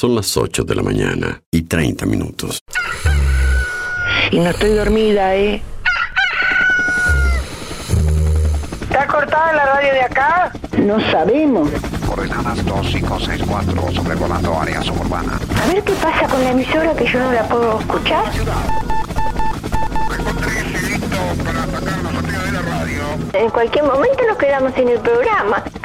Son las 8 de la mañana y 30 minutos. Y no estoy dormida, ¿eh? ¿Está cortada la radio de acá? No sabemos. Coordenadas 2564, sobrevolando área suburbana. A ver qué pasa con la emisora que yo no la puedo escuchar. En cualquier momento nos quedamos sin el programa.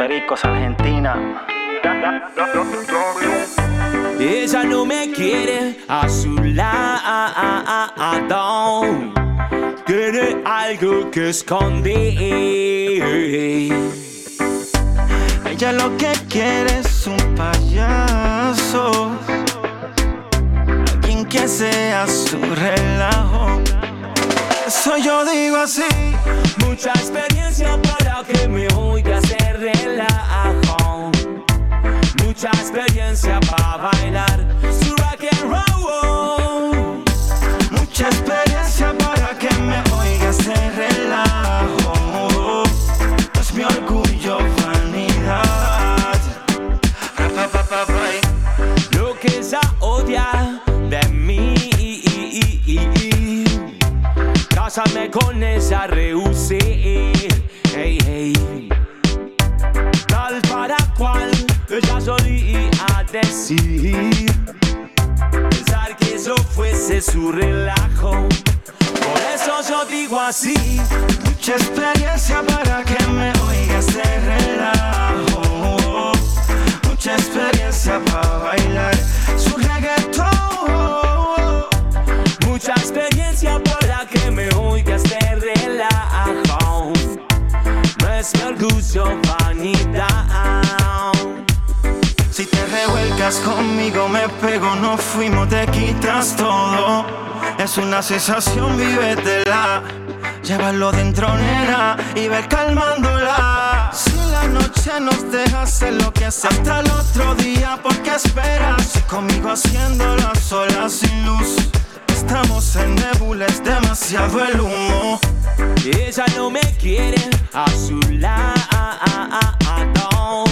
Los Pericos Argentina. Ella no me quiere a su lado. Tiene algo que esconder. Ella lo que quiere es un payaso. Alguien que sea su relajo. Eso yo digo así. Mucha experiencia para que me oiga hacer relajo. Mucha experiencia para bailar su rock and roll. Mucha experiencia para que me oiga hacer relajo. Es mi orgullo, vanidad. Lo que ella odia de mí. Cásame con esa rehusé. Hey, hey. Para cual ella solía decir. Pensar que eso fuese su relajo. Por eso yo digo así. Mucha experiencia para que me oiga hacer relajo. Mucha experiencia para bailar mi orgullo, vanidad. Si te revuelcas conmigo me pego, no fuimos, te quitas todo. Es una sensación, vívetela. Llévalo dentro, nena, y ve calmándola. Si la noche nos deja hacer lo que hace hasta el otro día, ¿por qué esperas? Conmigo haciéndolo sola sin luz. Estamos en nebula, es demasiado el humo. Ella no me quiere a su lado.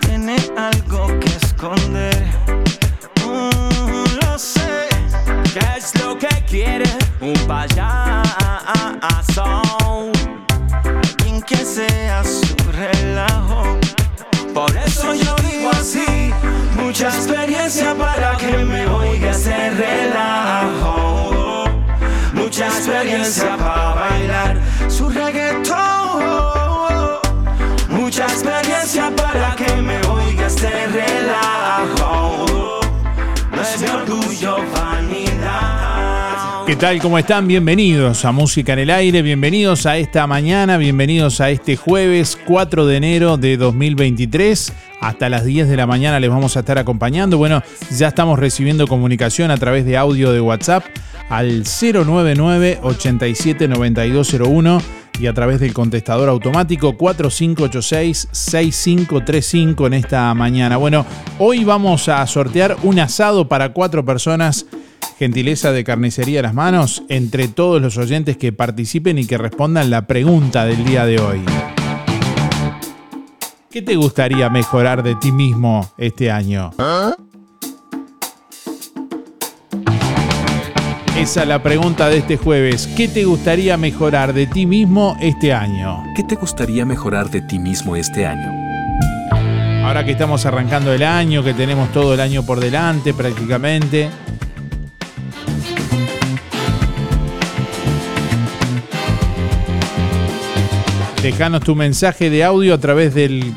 Tiene algo que esconder. Mm, lo sé. ¿Qué es lo que quiere un payaso? Alguien que sea su relajo. Por eso yo digo así. Mucha experiencia para que me oiga hacer relajo. Mucha experiencia para bailar su reggaetón. Mucha experiencia para que me oiga hacer relajo. No es mi orgullo, vanidad. ¿Qué tal? ¿Cómo están? Bienvenidos a Música en el Aire, bienvenidos a esta mañana, bienvenidos a este jueves 4 de enero de 2023. Hasta las 10 de la mañana les vamos a estar acompañando. Bueno, ya estamos recibiendo comunicación a través de audio de WhatsApp al 099 87 9201 y a través del contestador automático 4586-6535 en esta mañana. Bueno, hoy vamos a sortear un asado para cuatro personas gentileza de carnicería a las manos entre todos los oyentes que participen y que respondan la pregunta del día de hoy. ¿Qué te gustaría mejorar de ti mismo este año? Esa es la pregunta de este jueves. ¿Qué te gustaría mejorar de ti mismo este año? ¿Qué te gustaría mejorar de ti mismo este año? Ahora que estamos arrancando el año, que tenemos todo el año por delante prácticamente. Dejanos tu mensaje de audio a través del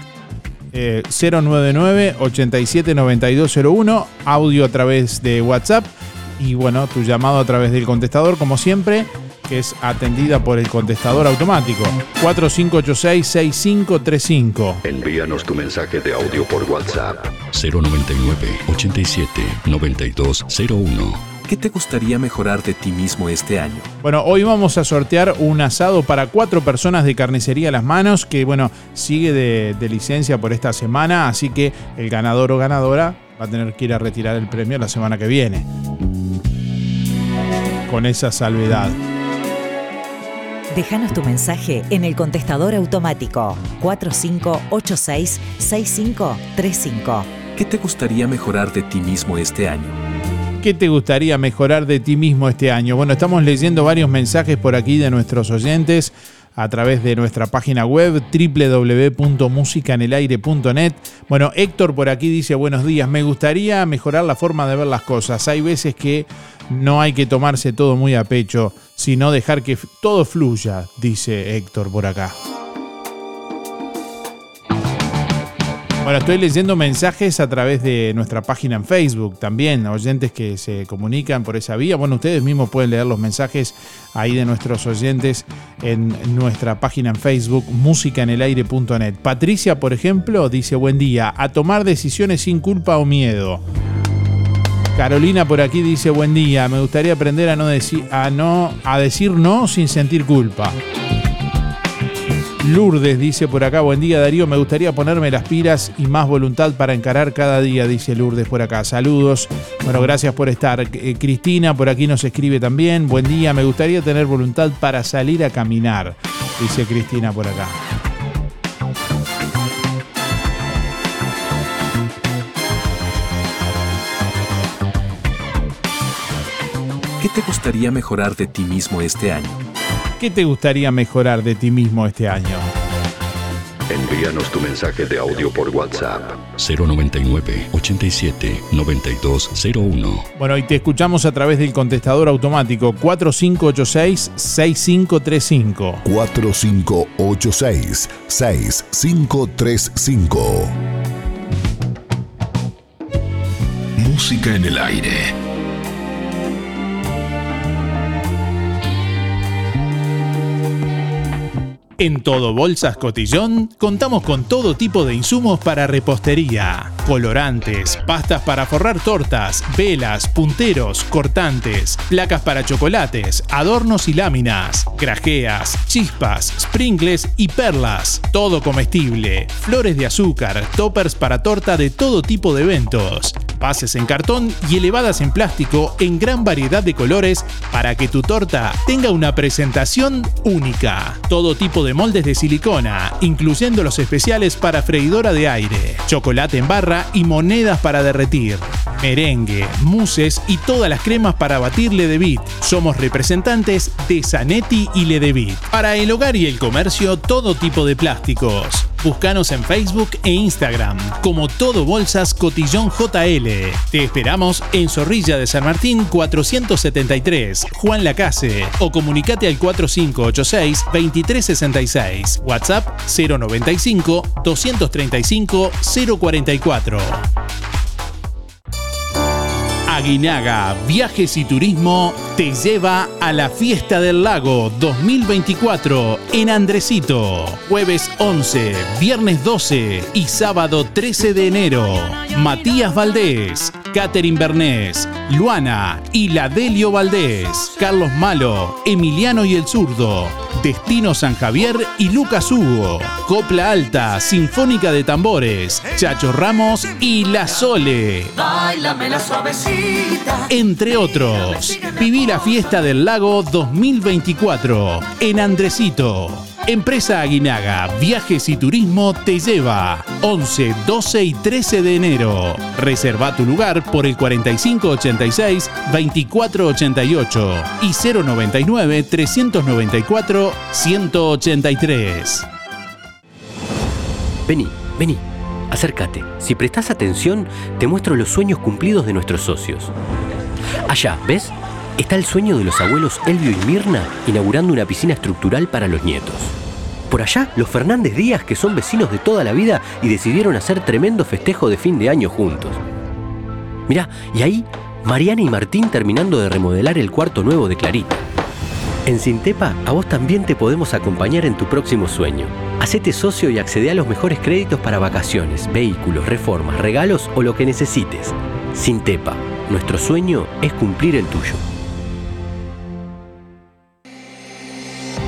eh, 099-879201, audio a través de WhatsApp y bueno, tu llamado a través del contestador, como siempre, que es atendida por el contestador automático 4586-6535. Envíanos tu mensaje de audio por WhatsApp 099 87 9201. ¿Qué te gustaría mejorar de ti mismo este año? Bueno, hoy vamos a sortear un asado para cuatro personas de carnicería Las Manos, que bueno, sigue de, de licencia por esta semana, así que el ganador o ganadora va a tener que ir a retirar el premio la semana que viene. Con esa salvedad. Déjanos tu mensaje en el contestador automático 4586-6535. ¿Qué te gustaría mejorar de ti mismo este año? ¿Qué te gustaría mejorar de ti mismo este año? Bueno, estamos leyendo varios mensajes por aquí de nuestros oyentes a través de nuestra página web www.musicanelaire.net. Bueno, Héctor por aquí dice buenos días, me gustaría mejorar la forma de ver las cosas. Hay veces que no hay que tomarse todo muy a pecho, sino dejar que todo fluya, dice Héctor por acá. Bueno, estoy leyendo mensajes a través de nuestra página en Facebook también, oyentes que se comunican por esa vía. Bueno, ustedes mismos pueden leer los mensajes ahí de nuestros oyentes en nuestra página en Facebook, musicaenelaire.net. Patricia, por ejemplo, dice buen día, a tomar decisiones sin culpa o miedo. Carolina por aquí dice buen día, me gustaría aprender a no a no, a decir no sin sentir culpa. Lourdes dice por acá, buen día Darío, me gustaría ponerme las pilas y más voluntad para encarar cada día, dice Lourdes por acá. Saludos, bueno, gracias por estar. Eh, Cristina por aquí nos escribe también, buen día, me gustaría tener voluntad para salir a caminar, dice Cristina por acá. ¿Qué te gustaría mejorar de ti mismo este año? ¿Qué te gustaría mejorar de ti mismo este año? Envíanos tu mensaje de audio por WhatsApp 099 87 9201. Bueno, y te escuchamos a través del contestador automático 4586-6535. 4586-6535. Música en el aire. En Todo Bolsas Cotillón contamos con todo tipo de insumos para repostería, colorantes, pastas para forrar tortas, velas, punteros, cortantes, placas para chocolates, adornos y láminas, grajeas, chispas, sprinkles y perlas, todo comestible, flores de azúcar, toppers para torta de todo tipo de eventos, bases en cartón y elevadas en plástico en gran variedad de colores para que tu torta tenga una presentación única. Todo tipo de moldes de silicona, incluyendo los especiales para freidora de aire, chocolate en barra y monedas para derretir, merengue, muses y todas las cremas para batir Ledevit. Somos representantes de Zanetti y Ledevit. Para el hogar y el comercio, todo tipo de plásticos. Búscanos en Facebook e Instagram como Todo Bolsas Cotillón JL. Te esperamos en Zorrilla de San Martín 473, Juan Lacase o comunicate al 4586 2366. WhatsApp 095 235 044. Aguinaga Viajes y Turismo te lleva a la Fiesta del Lago 2024 en Andresito. Jueves 11, viernes 12 y sábado 13 de enero. Matías Valdés, Catherine Bernés, Luana y Ladelio Valdés, Carlos Malo, Emiliano y el Zurdo, Destino San Javier y Lucas Hugo, Copla Alta, Sinfónica de Tambores, Chacho Ramos y La Sole. La. Entre otros, viví la fiesta del lago 2024 en Andresito. Empresa Aguinaga, Viajes y Turismo te lleva 11, 12 y 13 de enero. Reserva tu lugar por el 4586 2488 y 099 394 183. Vení, vení, acércate. Si prestás atención, te muestro los sueños cumplidos de nuestros socios. Allá, ¿ves? Está el sueño de los abuelos Elvio y Mirna inaugurando una piscina estructural para los nietos. Por allá, los Fernández Díaz, que son vecinos de toda la vida y decidieron hacer tremendo festejo de fin de año juntos. Mirá, y ahí, Mariana y Martín terminando de remodelar el cuarto nuevo de Clarita. En Sintepa, a vos también te podemos acompañar en tu próximo sueño. Hacete socio y accede a los mejores créditos para vacaciones, vehículos, reformas, regalos o lo que necesites. Sintepa, nuestro sueño es cumplir el tuyo.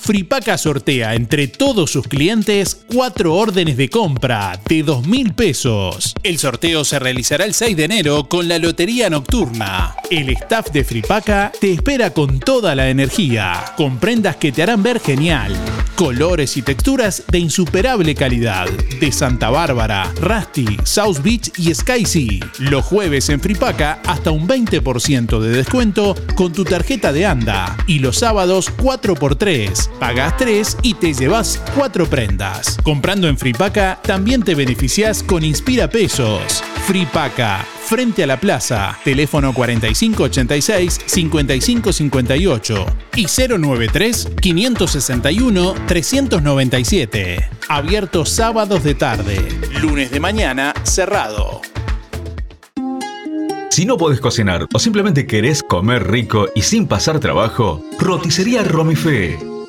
Fripaca sortea entre todos sus clientes cuatro órdenes de compra de 2 mil pesos. El sorteo se realizará el 6 de enero con la Lotería Nocturna. El staff de Fripaca te espera con toda la energía, con prendas que te harán ver genial, colores y texturas de insuperable calidad, de Santa Bárbara, Rusty, South Beach y Sky Sea. Los jueves en Fripaca hasta un 20% de descuento con tu tarjeta de ANDA y los sábados 4x3 Pagas 3 y te llevas 4 prendas. Comprando en Fripaca también te beneficias con Inspira Pesos. Fripaca, frente a la plaza, teléfono 4586-5558 y 093-561-397. Abierto sábados de tarde, lunes de mañana cerrado. Si no podés cocinar o simplemente querés comer rico y sin pasar trabajo, roticería Romifé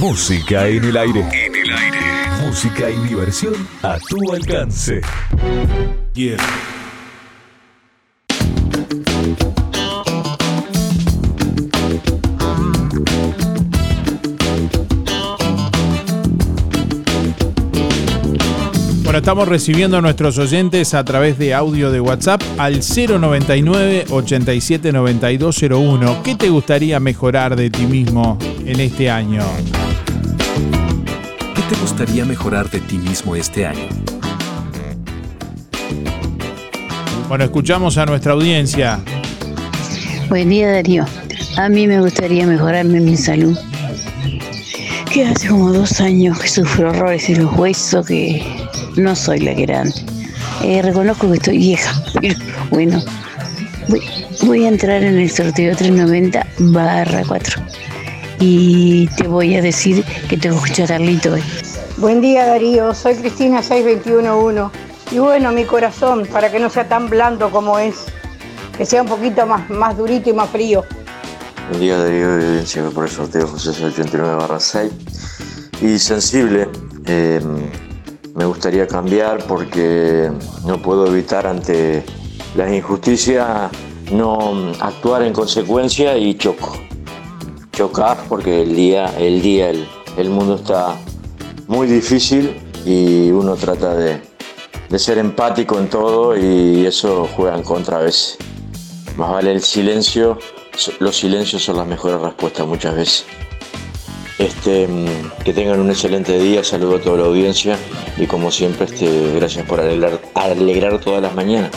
Música en el aire. En el aire. Música y diversión a tu alcance. Bueno, estamos recibiendo a nuestros oyentes a través de audio de WhatsApp al 099 879201. ¿Qué te gustaría mejorar de ti mismo en este año? ¿Qué te gustaría mejorar de ti mismo este año? Bueno, escuchamos a nuestra audiencia. Buen día, Darío. A mí me gustaría mejorarme mi salud. Que hace como dos años que sufro horrores en los huesos, que no soy la que era antes. Eh, reconozco que estoy vieja, pero Bueno, voy, a entrar en el sorteo 390 barra 4 y te voy a decir que tengo que escuchar Carlito hoy. Buen día Darío, soy Cristina 6211 y bueno, mi corazón, para que no sea tan blando como es, que sea un poquito más, más durito y más frío. Buen día Darío, evidencia por el sorteo José 89 barra 6 y sensible. Eh, me gustaría cambiar porque no puedo evitar ante las injusticias no actuar en consecuencia y choco. Chocar porque el día, el día, el, mundo está muy difícil y uno trata de, ser empático en todo y eso juega en contra a veces. Más vale el silencio, los silencios son las mejores respuestas muchas veces. Este, mm, que tengan un excelente día, saludo a toda la audiencia y como siempre, este, gracias por alegrar, alegrar todas las mañanas.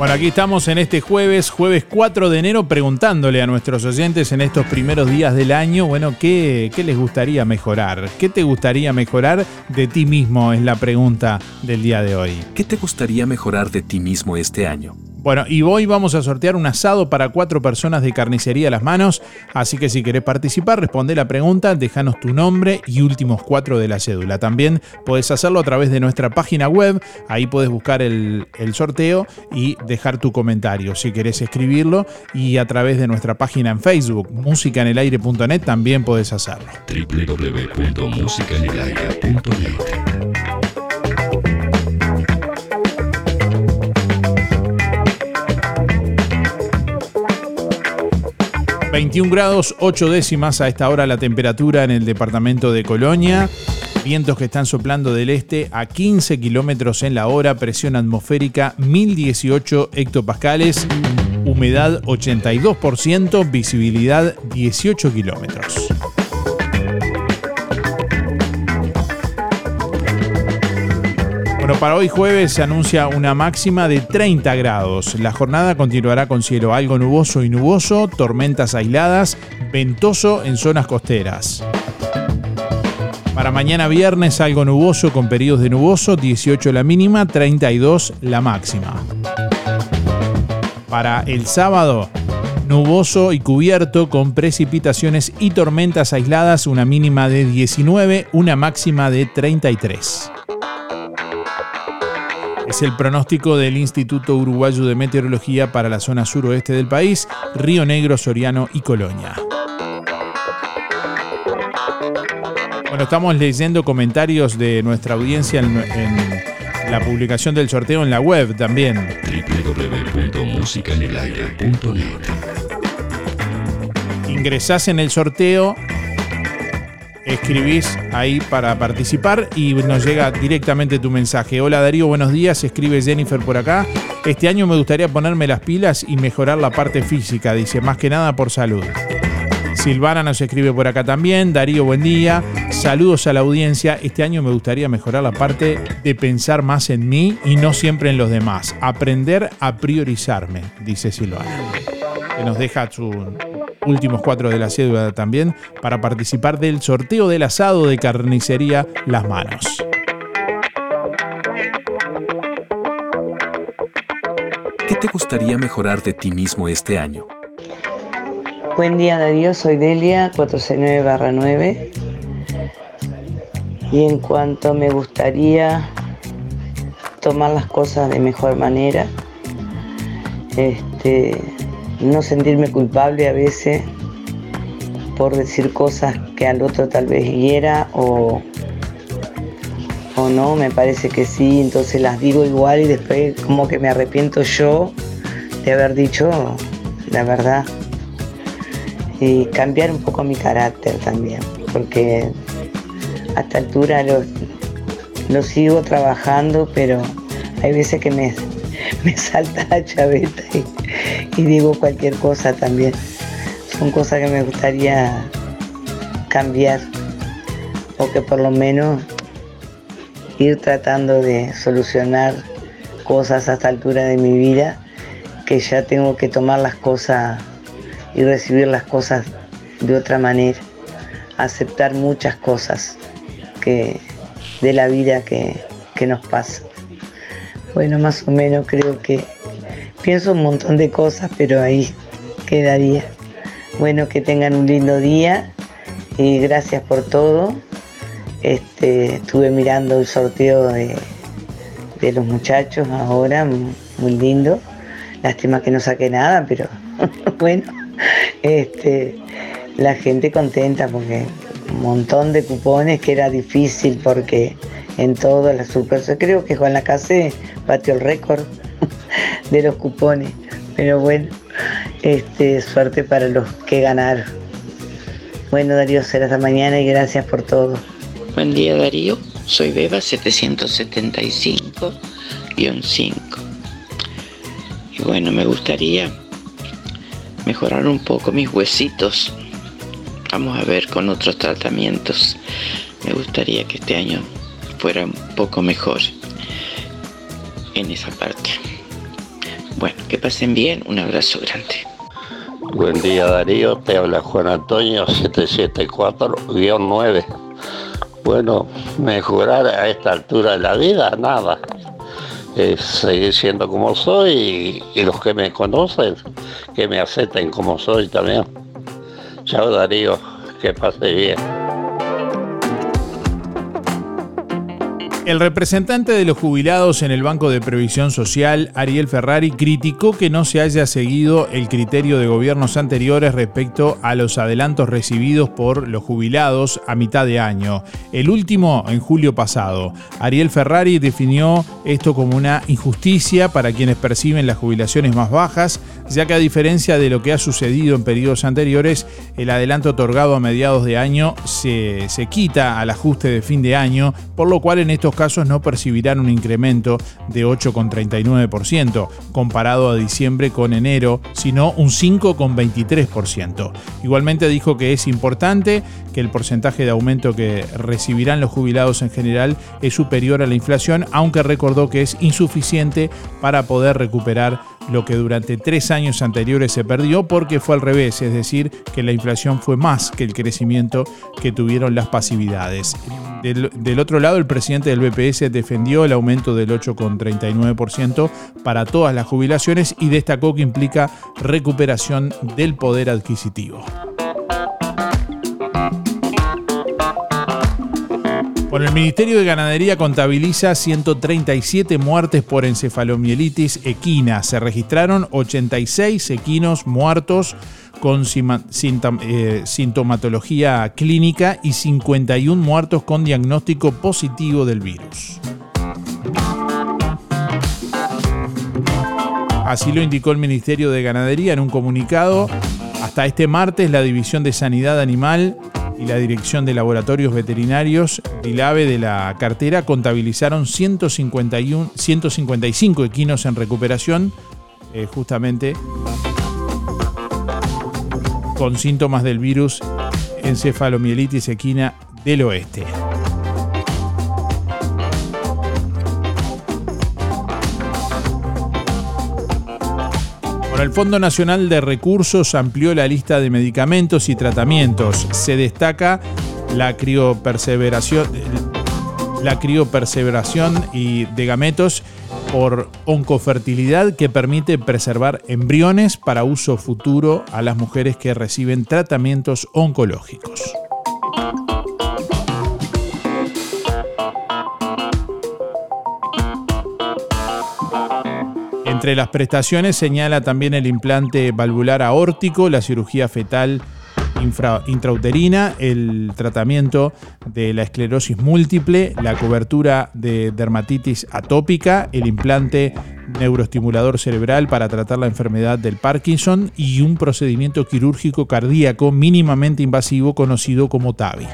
Bueno, aquí estamos en este jueves, jueves 4 de enero, preguntándole a nuestros oyentes en estos primeros días del año, bueno, ¿qué, ¿qué, les gustaría mejorar? ¿Qué te gustaría mejorar de ti mismo? Es la pregunta del día de hoy. ¿Qué te gustaría mejorar de ti mismo este año? Bueno, y hoy vamos a sortear un asado para cuatro personas de carnicería a las manos, así que si querés participar, responde la pregunta, déjanos tu nombre y últimos cuatro de la cédula. También puedes hacerlo a través de nuestra página web, ahí puedes buscar el, sorteo y dejar tu comentario si querés escribirlo y a través de nuestra página en Facebook, musicanelaire.net, también puedes hacerlo. www.musicanelaire.net 21 grados 8 décimas a esta hora la temperatura en el departamento de Colonia. Vientos que están soplando del este a 15 kilómetros en la hora, presión atmosférica 1018 hectopascales, humedad 82%, visibilidad 18 kilómetros. Para hoy jueves se anuncia una máxima de 30 grados. La jornada continuará con cielo algo nuboso y nuboso, tormentas aisladas, ventoso en zonas costeras. Para mañana viernes algo nuboso con periodos de nuboso, 18 la mínima, 32 la máxima. Para el sábado, nuboso y cubierto con precipitaciones y tormentas aisladas, una mínima de 19, una máxima de 33. Es el pronóstico del Instituto Uruguayo de Meteorología para la zona suroeste del país, Río Negro, Soriano y Colonia. Bueno, estamos leyendo comentarios de nuestra audiencia en, la publicación del sorteo en la web también. www.musicanelaire.net Ingresás en el sorteo escribís ahí para participar y nos llega directamente tu mensaje. Hola Darío, buenos días, escribe Jennifer por acá. Este año me gustaría ponerme las pilas y mejorar la parte física, dice, más que nada por salud. Silvana nos escribe por acá también. Darío, buen día. Saludos a la audiencia. Este año me gustaría mejorar la parte de pensar más en mí y no siempre en los demás. Aprender a priorizarme, dice Silvana. Que nos deja su, últimos cuatro de la cédula también, para participar del sorteo del asado de carnicería Las Manos. ¿Qué te gustaría mejorar de ti mismo este año? Buen día Darío, soy Delia, 469-9. Y en cuanto me gustaría tomar las cosas de mejor manera, este, no sentirme culpable a veces por decir cosas que al otro tal vez hiera o, o no, me parece que sí, entonces las digo igual y después como que me arrepiento yo de haber dicho la verdad. Y cambiar un poco mi carácter también, porque a esta altura lo, lo sigo trabajando, pero hay veces que me, me salta la chaveta y, digo cualquier cosa también. Son cosas que me gustaría cambiar o que por lo menos ir tratando de solucionar cosas a esta altura de mi vida que ya tengo que tomar las cosas y recibir las cosas de otra manera, aceptar muchas cosas que de la vida que, que nos pasa. Bueno, más o menos creo que Pienso un montón de cosas, pero ahí quedaría. Bueno, que tengan un lindo día y gracias por todo. Este, estuve mirando el sorteo de, de los muchachos ahora, muy lindo. Lástima que no saqué nada, pero bueno, este, la gente contenta porque un montón de cupones que era difícil porque en todas las super, creo que Juan Lacase batió el récord de los cupones, pero bueno, este, suerte para los que ganaron. Bueno Darío, será hasta mañana y gracias por todo. Buen día Darío, soy Beba 775-5 y bueno, me gustaría mejorar un poco mis huesitos. Vamos a ver con otros tratamientos. Me gustaría que este año fuera un poco mejor en esa parte. Bueno, que pasen bien. Un abrazo grande. Buen día Darío, te habla Juan Antonio 774-9. Bueno, mejorar a esta altura de la vida, nada seguir siendo como soy y, los que me conocen, que me acepten como soy también. Chao Darío, que pase bien. El representante de los jubilados en el Banco de Previsión Social, Ariel Ferrari, criticó que no se haya seguido el criterio de gobiernos anteriores respecto a los adelantos recibidos por los jubilados a mitad de año. El último en julio pasado. Ariel Ferrari definió esto como una injusticia para quienes perciben las jubilaciones más bajas, ya que a diferencia de lo que ha sucedido en periodos anteriores, el adelanto otorgado a mediados de año se, se quita al ajuste de fin de año, por lo cual en estos casos no percibirán un incremento de 8,39% comparado a diciembre con enero, sino un 5,23%. Igualmente dijo que es importante que el porcentaje de aumento que recibirán los jubilados en general es superior a la inflación, aunque recordó que es insuficiente para poder recuperar lo que durante tres años anteriores se perdió porque fue al revés, es decir, que la inflación fue más que el crecimiento que tuvieron las pasividades. Del, otro lado, el presidente del BPS defendió el aumento del 8,39% para todas las jubilaciones y destacó que implica recuperación del poder adquisitivo. Bueno, el Ministerio de Ganadería contabiliza 137 muertes por encefalomielitis equina. Se registraron 86 equinos muertos con eh, sintomatología clínica y 51 muertos con diagnóstico positivo del virus. Así lo indicó el Ministerio de Ganadería en un comunicado. Hasta este martes, la División de Sanidad Animal y la Dirección de Laboratorios Veterinarios, DILAVE de la cartera, contabilizaron 151, 155 equinos en recuperación, eh, justamente con síntomas del virus encefalomielitis equina del oeste. El Fondo Nacional de Recursos amplió la lista de medicamentos y tratamientos. Se destaca la crioperseveración, la crioperseveración y de gametos por oncofertilidad que permite preservar embriones para uso futuro a las mujeres que reciben tratamientos oncológicos. Entre las prestaciones señala también el implante valvular aórtico, la cirugía fetal intrauterina, el tratamiento de la esclerosis múltiple, la cobertura de dermatitis atópica, el implante neuroestimulador cerebral para tratar la enfermedad del Parkinson y un procedimiento quirúrgico cardíaco mínimamente invasivo conocido como TAVI.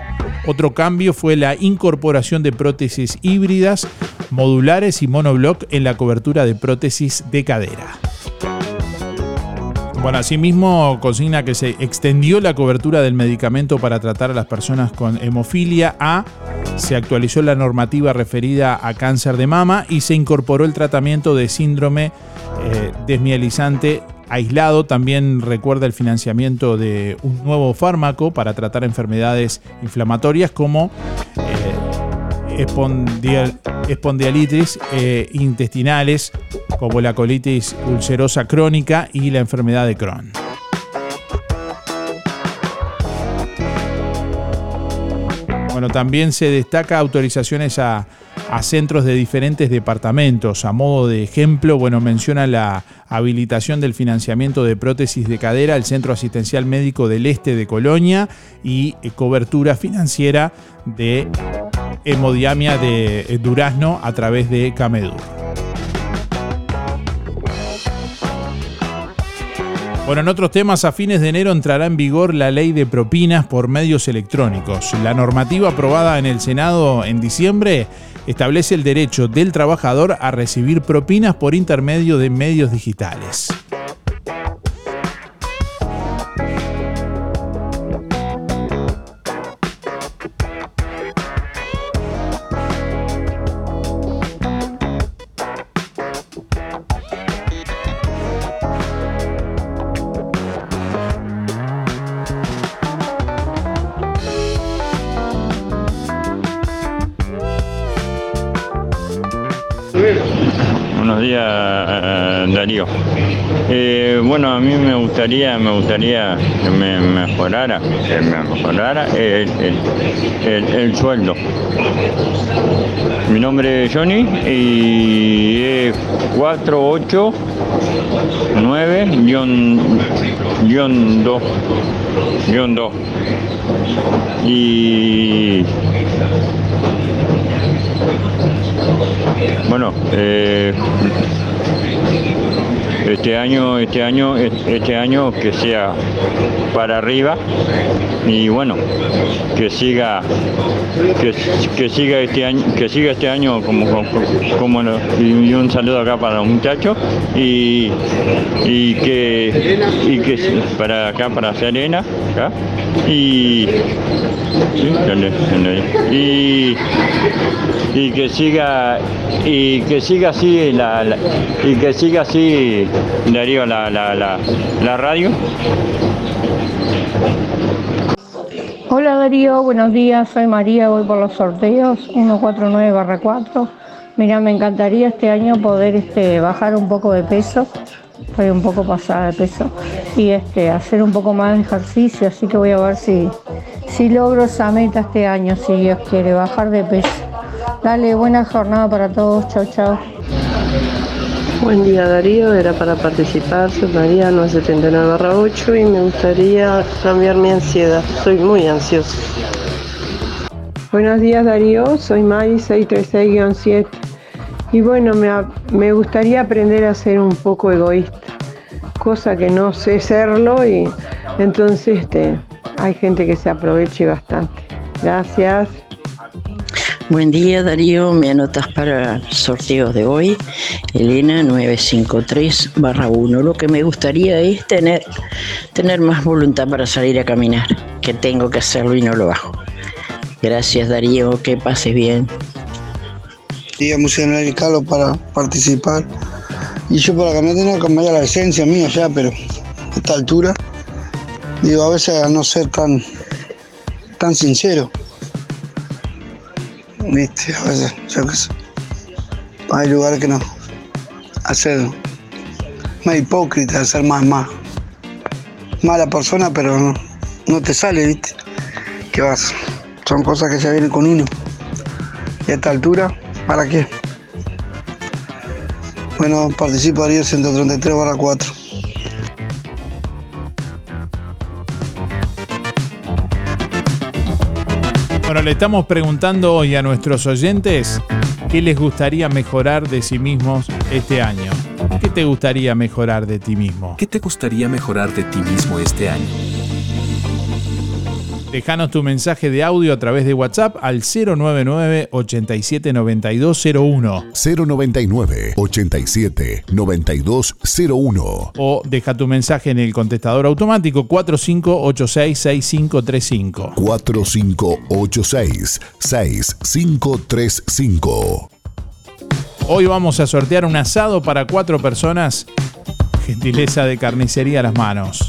Otro cambio fue la incorporación de prótesis híbridas, modulares y monoblock en la cobertura de prótesis de cadera. Bueno, asimismo consigna que se extendió la cobertura del medicamento para tratar a las personas con hemofilia A, se actualizó la normativa referida a cáncer de mama y se incorporó el tratamiento de síndrome eh, desmielizante aislado. También recuerda el financiamiento de un nuevo fármaco para tratar enfermedades inflamatorias como eh, espondialitis eh, intestinales como la colitis ulcerosa crónica y la enfermedad de Crohn. Bueno, también se destaca autorizaciones a, a centros de diferentes departamentos. A modo de ejemplo, bueno, menciona la habilitación del financiamiento de prótesis de cadera al Centro Asistencial Médico del Este de Colonia y eh, cobertura financiera de hemodiamia de eh, Durazno a través de Camedur. Bueno, en otros temas, a fines de enero entrará en vigor la ley de propinas por medios electrónicos. La normativa aprobada en el Senado en diciembre establece el derecho del trabajador a recibir propinas por intermedio de medios digitales. Darío. Eh, bueno, a mí me gustaría, me gustaría que me mejorara, que me mejorara el, el- el sueldo. Mi nombre es Johnny y es 489-2. 2. Y bueno, eh, este año, este año, este año que sea para arriba y bueno, que siga, que, que siga este año, que siga este año como, como, y un saludo acá para los muchachos y, y que y que para acá para Serena acá y dale. y y que siga y que siga así la, y que siga así Darío la, la, la, la radio Hola Darío, buenos días, soy María, voy por los sorteos 149-4. Mira, me encantaría este año poder este, bajar un poco de peso, estoy un poco pasada de peso, y este, hacer un poco más de ejercicio, así que voy a ver si, si logro esa meta este año, si Dios quiere, bajar de peso. Dale, buena jornada para todos, chao, chao. Buen día Darío, era para participar, soy Mariano 79-8 y me gustaría cambiar mi ansiedad, soy muy ansiosa. Buenos días Darío, soy Mari 636-7 y bueno, me, me gustaría aprender a ser un poco egoísta, cosa que no sé serlo y entonces este, hay gente que se aproveche bastante. Gracias. Buen día Darío, me anotas para sorteos de hoy, Elena 953 1. Lo que me gustaría es tener, tener más voluntad para salir a caminar, que tengo que hacerlo y no lo hago. Gracias Darío, que pases bien. Día Museo Nacional Carlos para participar. Y yo para cambiar tengo que cambiar la esencia mía ya, pero a esta altura, digo, a veces a no ser tan, tan sincero. Viste, a veces, yo qué sé. Hay lugares que no. Hacer más hipócrita, ser más, más mala persona, pero no, no te sale, viste. ¿Qué vas? Son cosas que se vienen con uno. Y a esta altura, ¿para qué? Bueno, participo Darío 133 barra 4. Bueno, le estamos preguntando hoy a nuestros oyentes qué les gustaría mejorar de sí mismos este año. ¿Qué te gustaría mejorar de ti mismo? ¿Qué te gustaría mejorar de ti mismo este año? Dejanos tu mensaje de audio a través de WhatsApp al 099 87 9201 099 87 9201 o deja tu mensaje en el contestador automático 4586 6535. 4586 6535 Hoy vamos a sortear un asado para cuatro personas. Gentileza de carnicería a las manos.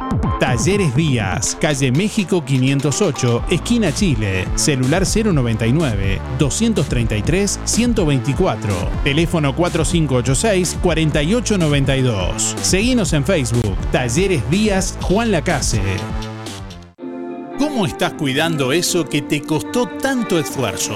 Talleres Díaz, calle México 508, esquina Chile, celular 099-233-124, teléfono 4586-4892. Seguinos en Facebook, Talleres Díaz Juan Lacase. ¿Cómo estás cuidando eso que te costó tanto esfuerzo?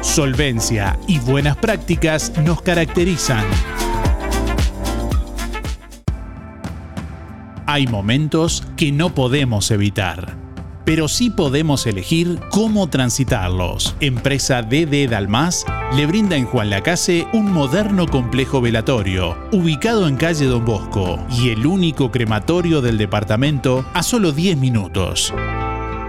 Solvencia y buenas prácticas nos caracterizan. Hay momentos que no podemos evitar, pero sí podemos elegir cómo transitarlos. Empresa DD Dalmas le brinda en Juan Lacase un moderno complejo velatorio, ubicado en calle Don Bosco, y el único crematorio del departamento a solo 10 minutos.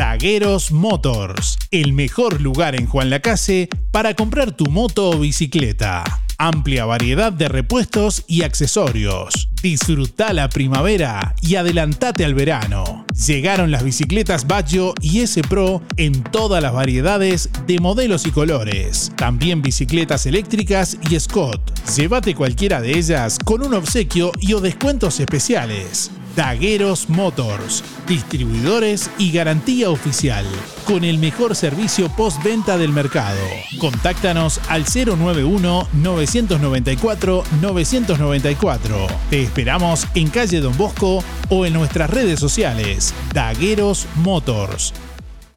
Dagueros Motors, el mejor lugar en Juan Lacase para comprar tu moto o bicicleta. Amplia variedad de repuestos y accesorios. Disfruta la primavera y adelantate al verano. Llegaron las bicicletas Baggio y S Pro en todas las variedades de modelos y colores. También bicicletas eléctricas y Scott. Llévate cualquiera de ellas con un obsequio y o descuentos especiales. Dagueros Motors, distribuidores y garantía oficial, con el mejor servicio postventa del mercado. Contáctanos al 091-994-994. Te esperamos en calle Don Bosco o en nuestras redes sociales. Dagueros Motors.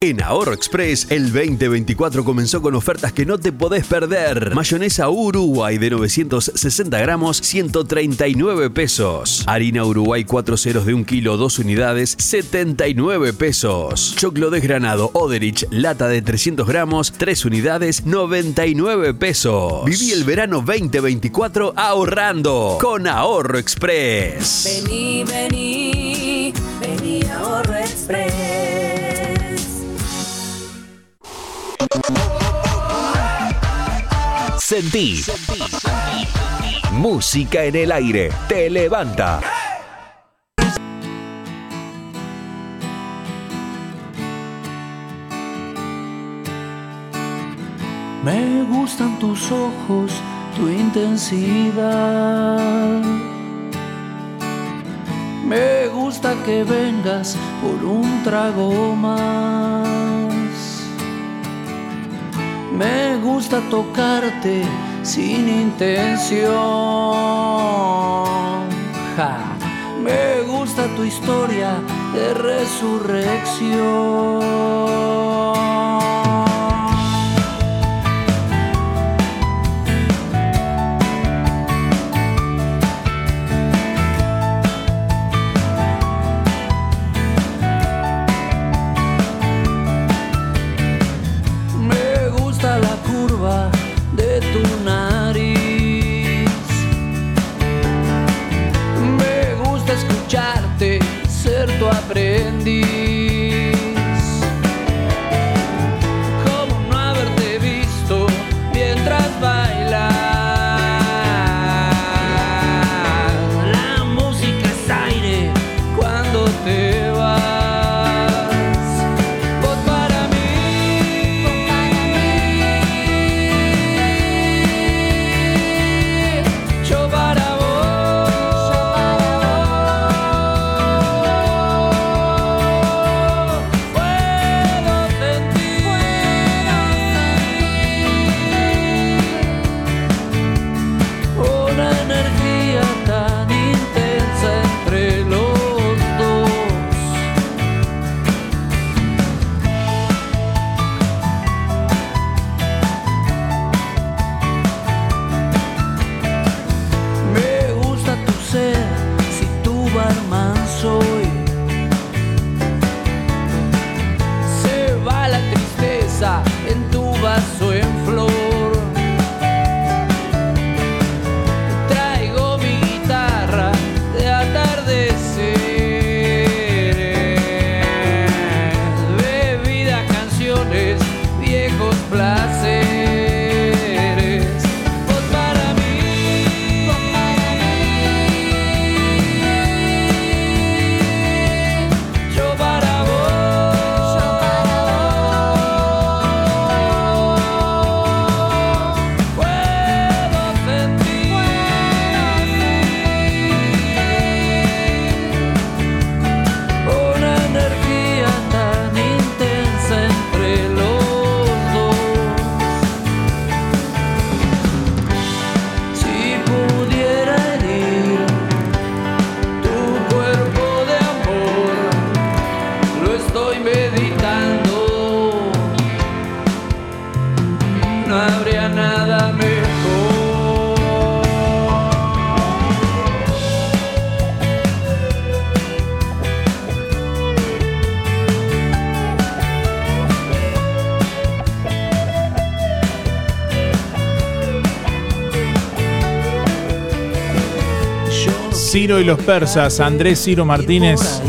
En Ahorro Express, el 2024 comenzó con ofertas que no te podés perder. Mayonesa Uruguay de 960 gramos, 139 pesos. Harina Uruguay 4 ceros de 1 kilo, 2 unidades, 79 pesos. Choclo desgranado Oderich, lata de 300 gramos, 3 unidades, 99 pesos. Viví el verano 2024 ahorrando con Ahorro Express. Vení, vení, Sentí. Música en el aire. Te levanta. Me gustan tus ojos, tu intensidad. Me gusta que vengas por un trago más. Me gusta tocarte sin intención. Me gusta tu historia de resurrección. aprendí. Ciro y los persas, Andrés Ciro Martínez,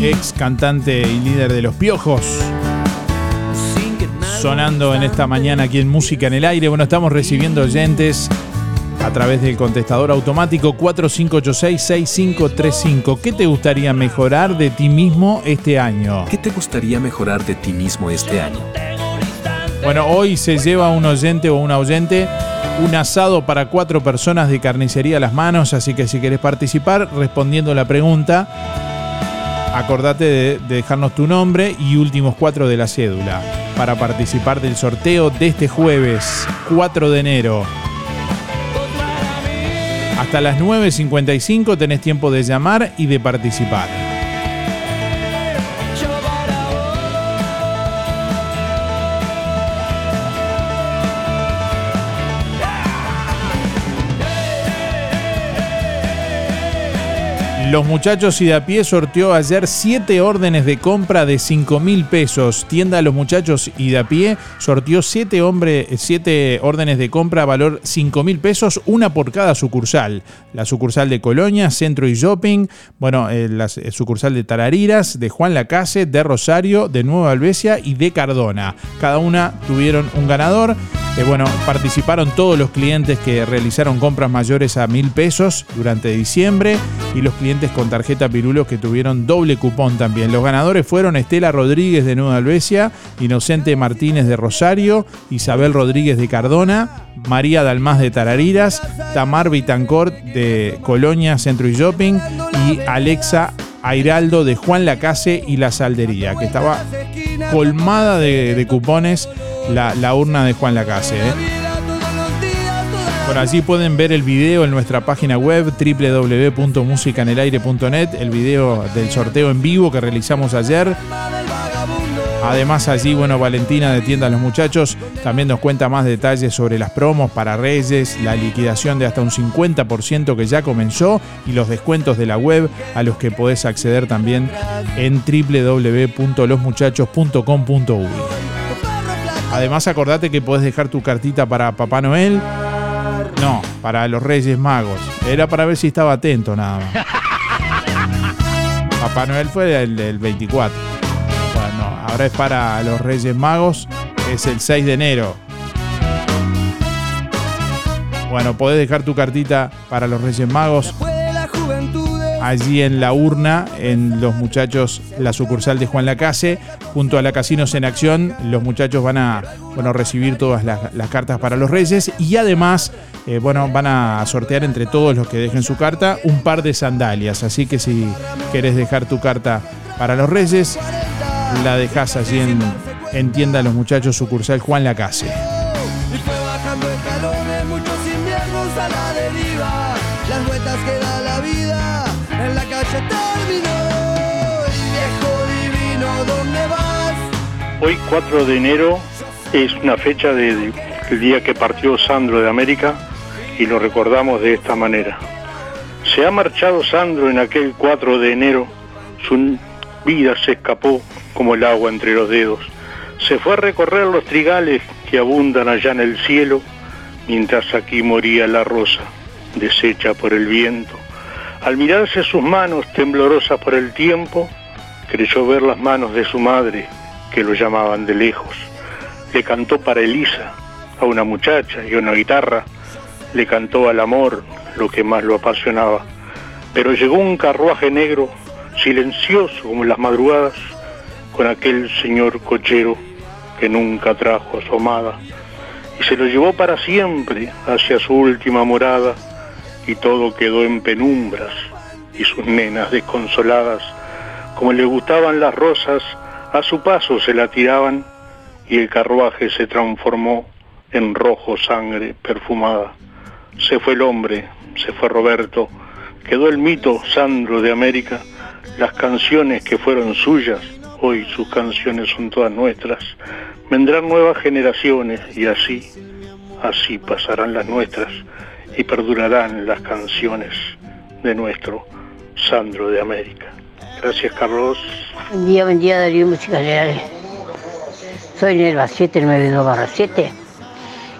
ex cantante y líder de Los Piojos. Sonando en esta mañana aquí en Música en el Aire. Bueno, estamos recibiendo oyentes a través del contestador automático 4586-6535. ¿Qué te gustaría mejorar de ti mismo este año? ¿Qué te gustaría mejorar de ti mismo este año? Bueno, hoy se lleva un oyente o una oyente un asado para cuatro personas de carnicería a las manos, así que si querés participar respondiendo la pregunta, acordate de, dejarnos tu nombre y últimos cuatro de la cédula para participar del sorteo de este jueves 4 de enero. Hasta las 9.55 tenés tiempo de llamar y de participar. Los muchachos y de a pie sorteó ayer siete órdenes de compra de 5 mil pesos. Tienda Los Muchachos y de a pie sorteó siete, siete órdenes de compra valor 5 mil pesos, una por cada sucursal. La sucursal de Colonia, Centro y Shopping, bueno, eh, la sucursal de Tarariras, de Juan Lacase, de Rosario, de Nueva Albesia y de Cardona. Cada una tuvieron un ganador. Eh, bueno, participaron todos los clientes que realizaron compras mayores a mil pesos durante diciembre y los clientes con tarjeta Pirulo que tuvieron doble cupón también. Los ganadores fueron Estela Rodríguez de Nueva Albesia, Inocente Martínez de Rosario, Isabel Rodríguez de Cardona, María Dalmás de Tarariras, Tamar Vitancourt de Colonia Centro y Shopping y Alexa Airaldo de Juan Lacase y La Saldería, que estaba colmada de, cupones la, urna de Juan Lacase. ¿eh? Por allí pueden ver el video en nuestra página web www.musicanelaire.net, el video del sorteo en vivo que realizamos ayer. Además allí, bueno, Valentina de Tienda a los Muchachos también nos cuenta más detalles sobre las promos para Reyes, la liquidación de hasta un 50% que ya comenzó y los descuentos de la web a los que podés acceder también en www.losmuchachos.com.uy. Además acordate que podés dejar tu cartita para Papá Noel. No, para los Reyes Magos. Era para ver si estaba atento nada más. Papá Noel fue el, el 24 ahora es para los Reyes Magos, es el 6 de enero. Bueno, podés dejar tu cartita para los Reyes Magos allí en la urna, en los muchachos, la sucursal de Juan Lacase, junto a la Casinos en Acción. Los muchachos van a bueno, recibir todas las, cartas para los Reyes y además eh, bueno, van a sortear entre todos los que dejen su carta un par de sandalias. Así que si querés dejar tu carta para los Reyes, la dejas allí en, en tienda los muchachos sucursal Juan Lacase. Hoy 4 de enero es una fecha del día que partió Sandro de América y lo recordamos de esta manera. Se ha marchado Sandro en aquel 4 de enero, su vida se escapó como el agua entre los dedos. Se fue a recorrer los trigales que abundan allá en el cielo, mientras aquí moría la rosa, deshecha por el viento. Al mirarse sus manos temblorosas por el tiempo, creyó ver las manos de su madre, que lo llamaban de lejos. Le cantó para Elisa, a una muchacha y a una guitarra, le cantó al amor lo que más lo apasionaba. Pero llegó un carruaje negro, silencioso como en las madrugadas, con aquel señor cochero que nunca trajo a su amada y se lo llevó para siempre hacia su última morada y todo quedó en penumbras y sus nenas desconsoladas, como le gustaban las rosas, a su paso se la tiraban y el carruaje se transformó en rojo sangre perfumada. Se fue el hombre, se fue Roberto, quedó el mito Sandro de América, las canciones que fueron suyas hoy sus canciones son todas nuestras, vendrán nuevas generaciones y así, así pasarán las nuestras y perdurarán las canciones de nuestro Sandro de América. Gracias Carlos. Buen día, buen día Darío Música Generales. Soy Nerva 792 7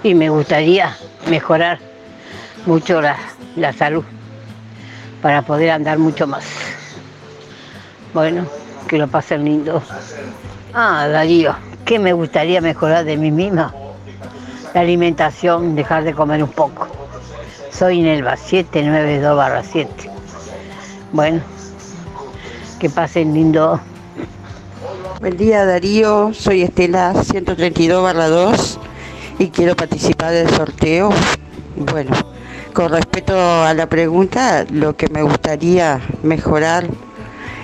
y me gustaría mejorar mucho la, la salud para poder andar mucho más. Bueno, que lo pasen lindo. Ah, Darío, ¿qué me gustaría mejorar de mí misma? La alimentación, dejar de comer un poco. Soy Nelva 792 7. Bueno, que pasen lindo. Buen día Darío, soy Estela 132 2 y quiero participar del sorteo. Bueno, con respecto a la pregunta, lo que me gustaría mejorar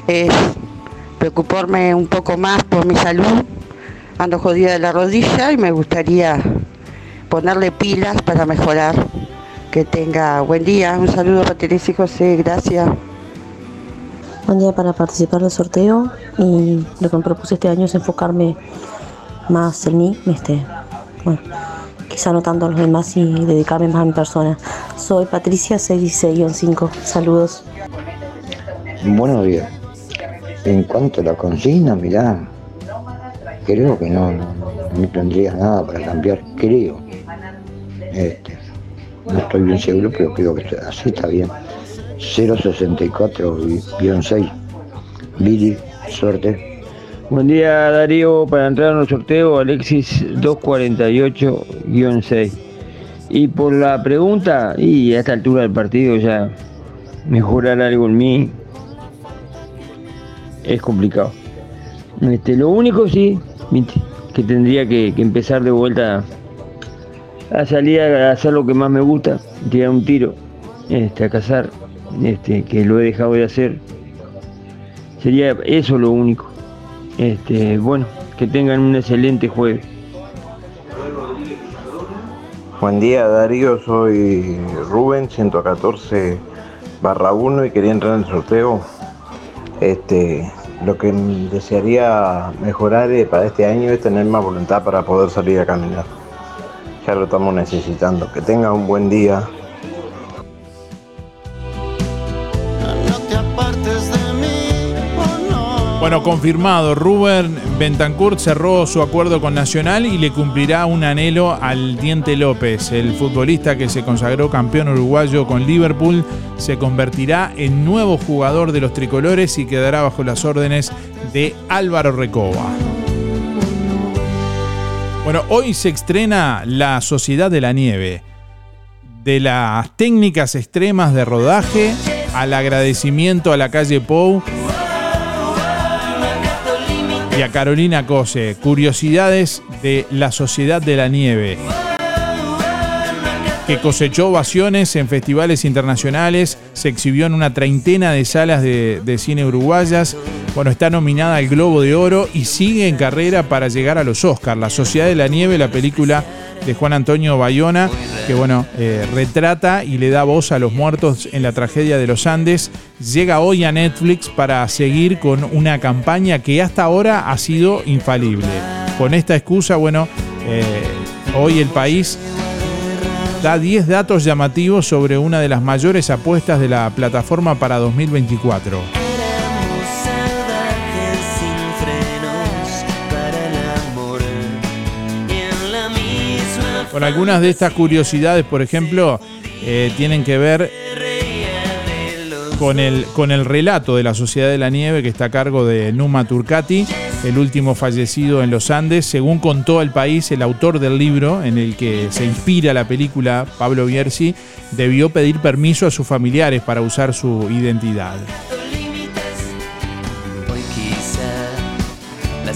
es preocuparme un poco más por mi salud. Ando jodida de la rodilla y me gustaría ponerle pilas para mejorar. Que tenga buen día. Un saludo para Teresa y José. Gracias. Buen día para participar del sorteo y lo que me propuse este año es enfocarme más en mí, este, bueno, quizá no tanto a los demás y dedicarme más a mi persona. Soy Patricia 616-5. Saludos. Buenos días. En cuanto a la consigna, mirá, creo que no, no, tendría nada para cambiar, creo. Este, no estoy bien seguro, pero creo que así está bien. 064-6. Billy, suerte. Buen día Darío, para entrar en el sorteo Alexis 248-6. Y por la pregunta, y a esta altura del partido ya mejorar algo en mí es complicado. Este, lo único sí, que tendría que, empezar de vuelta a salir a hacer lo que más me gusta, tirar un tiro, este, a cazar, este, que lo he dejado de hacer. Sería eso lo único. Este, bueno, que tengan un excelente jueves. Buen día Darío, soy Rubén 114 barra 1 y quería entrar en el sorteo. Este, lo que desearía mejorar eh, para este año es tener más voluntad para poder salir a caminar. Ya lo estamos necesitando. Que tenga un buen día. Bueno, confirmado, Rubén Bentancur cerró su acuerdo con Nacional y le cumplirá un anhelo al Diente López. El futbolista que se consagró campeón uruguayo con Liverpool se convertirá en nuevo jugador de los tricolores y quedará bajo las órdenes de Álvaro Recoba. Bueno, hoy se estrena La Sociedad de la Nieve. De las técnicas extremas de rodaje al agradecimiento a la calle Pou y a Carolina Cose. Curiosidades de la Sociedad de la Nieve. Que cosechó ovaciones en festivales internacionales, se exhibió en una treintena de salas de, cine uruguayas. Bueno, está nominada al Globo de Oro y sigue en carrera para llegar a los Oscars. La Sociedad de la Nieve, la película de Juan Antonio Bayona, que bueno, eh, retrata y le da voz a los muertos en la tragedia de los Andes, llega hoy a Netflix para seguir con una campaña que hasta ahora ha sido infalible. Con esta excusa, bueno, eh, hoy el país da 10 datos llamativos sobre una de las mayores apuestas de la plataforma para 2024. Bueno, algunas de estas curiosidades, por ejemplo, eh, tienen que ver con el, con el relato de la Sociedad de la Nieve que está a cargo de Numa Turcati, el último fallecido en los Andes. Según contó al país, el autor del libro en el que se inspira la película, Pablo Bierzi, debió pedir permiso a sus familiares para usar su identidad.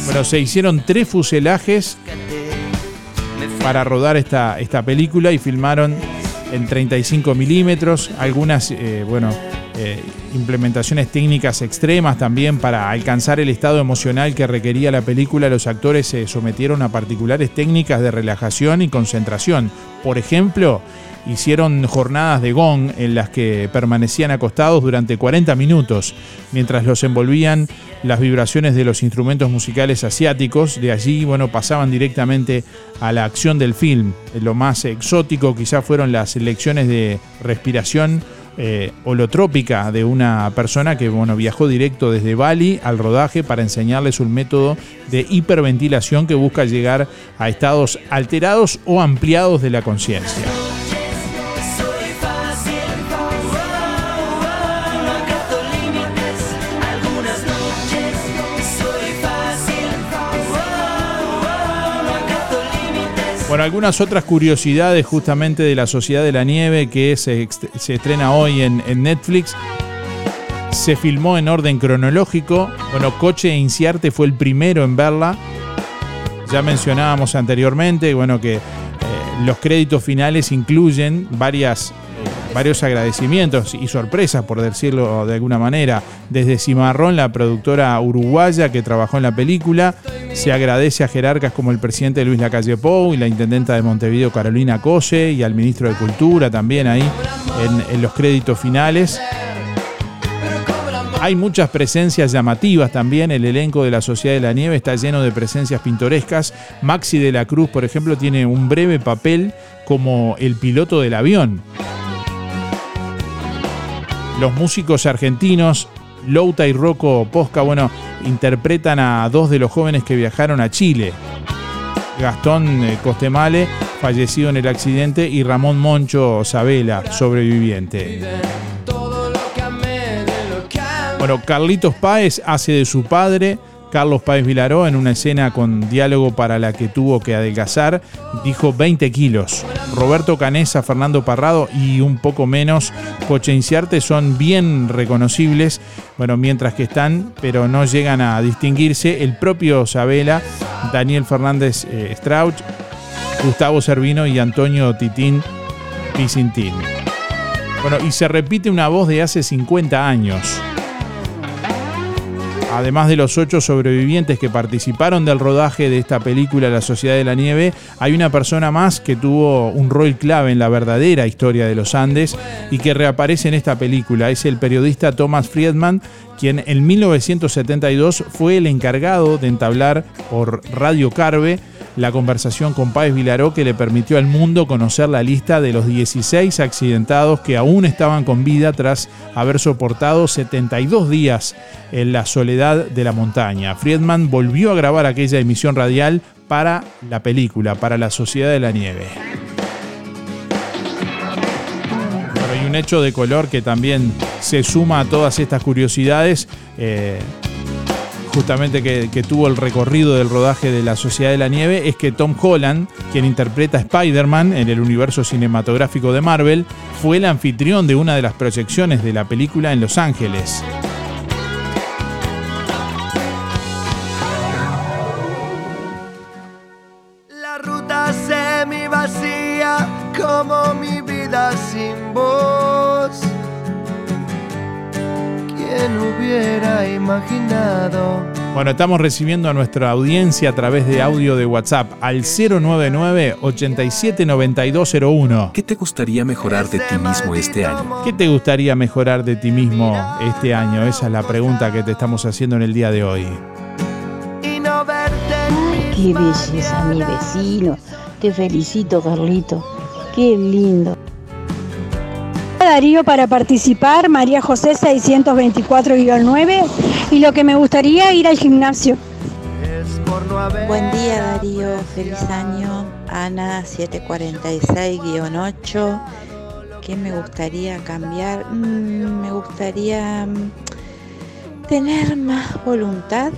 Bueno, se hicieron tres fuselajes para rodar esta, esta película y filmaron en 35 milímetros, algunas, eh, bueno, eh, implementaciones técnicas extremas también para alcanzar el estado emocional que requería la película. Los actores se sometieron a particulares técnicas de relajación y concentración. Por ejemplo, hicieron jornadas de gong en las que permanecían acostados durante 40 minutos mientras los envolvían las vibraciones de los instrumentos musicales asiáticos. De allí, bueno, pasaban directamente a la acción del film. Lo más exótico quizás fueron las lecciones de respiración eh, holotrópica de una persona que bueno, viajó directo desde Bali al rodaje para enseñarles un método de hiperventilación que busca llegar a estados alterados o ampliados de la conciencia. Bueno, algunas otras curiosidades justamente de la Sociedad de la Nieve que se, estrena hoy en, Netflix. Se filmó en orden cronológico. Bueno, Coche Inciarte fue el primero en verla. Ya mencionábamos anteriormente, bueno, que eh, los créditos finales incluyen varias varios agradecimientos y sorpresas, por decirlo de alguna manera. Desde Cimarrón, la productora uruguaya que trabajó en la película, se agradece a jerarcas como el presidente Luis Lacalle Pou y la intendenta de Montevideo Carolina Cose y al ministro de Cultura también ahí en, en los créditos finales. Hay muchas presencias llamativas también. El elenco de la Sociedad de la Nieve está lleno de presencias pintorescas. Maxi de la Cruz, por ejemplo, tiene un breve papel como el piloto del avión. Los músicos argentinos Louta y Rocco Posca, bueno, interpretan a dos de los jóvenes que viajaron a Chile. Gastón eh, Costemale, fallecido en el accidente, y Ramón Moncho Sabela, sobreviviente. Bueno, Carlitos Páez hace de su padre, Carlos Páez Vilaró, en una escena con diálogo para la que tuvo que adelgazar, dijo 20 kilos. Roberto Canesa, Fernando Parrado y un poco menos Coche Inciarte son bien reconocibles, bueno, mientras que están, pero no llegan a distinguirse el propio Sabela, Daniel Fernández eh, Strauch, Gustavo Servino y Antonio Titín Picintín. Bueno, y se repite una voz de hace 50 años. Además de los ocho sobrevivientes que participaron del rodaje de esta película La Sociedad de la Nieve, hay una persona más que tuvo un rol clave en la verdadera historia de los Andes y que reaparece en esta película. Es el periodista Thomas Friedman, quien en 1972 fue el encargado de entablar por Radio Carve la conversación con Páez Vilaró que le permitió al mundo conocer la lista de los 16 accidentados que aún estaban con vida tras haber soportado 72 días en la soledad de la montaña. Friedman volvió a grabar aquella emisión radial para la película, para la Sociedad de la Nieve. Pero hay un hecho de color que también se suma a todas estas curiosidades. Eh, justamente que, tuvo el recorrido del rodaje de La Sociedad de la Nieve es que Tom Holland, quien interpreta a Spider-Man en el universo cinematográfico de Marvel, fue el anfitrión de una de las proyecciones de la película en Los Ángeles. Hubiera imaginado? Bueno, estamos recibiendo a nuestra audiencia a través de audio de WhatsApp al 099-879201. ¿Qué te gustaría mejorar de ti mismo este año? ¿Qué te gustaría mejorar de ti mismo este año? Esa es la pregunta que te estamos haciendo en el día de hoy. Qué belleza, mi vecino. Te felicito, Carlito. Qué lindo. Darío para participar, María José 624-9 y lo que me gustaría ir al gimnasio. Buen día Darío, feliz año, Ana 746-8. ¿Qué me gustaría cambiar? Mm, me gustaría mm, tener más voluntad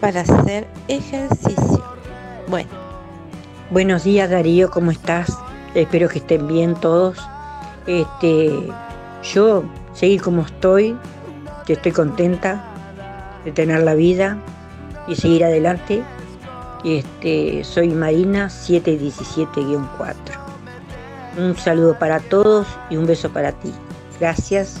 para hacer ejercicio. Bueno. Buenos días Darío, ¿cómo estás? Espero que estén bien todos. Este, yo seguir como estoy, que estoy contenta de tener la vida y seguir adelante. Este, soy Marina 717-4. Un saludo para todos y un beso para ti. Gracias.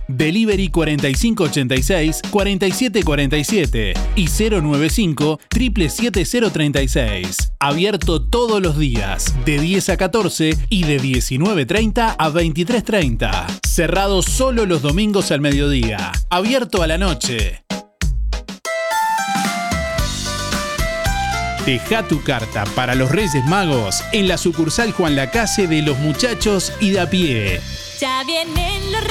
Delivery 4586-4747 y 095 77036. Abierto todos los días, de 10 a 14 y de 19.30 a 23.30. Cerrado solo los domingos al mediodía. Abierto a la noche. Deja tu carta para los Reyes Magos en la sucursal Juan Lacase de los Muchachos y de a pie. Ya vienen los.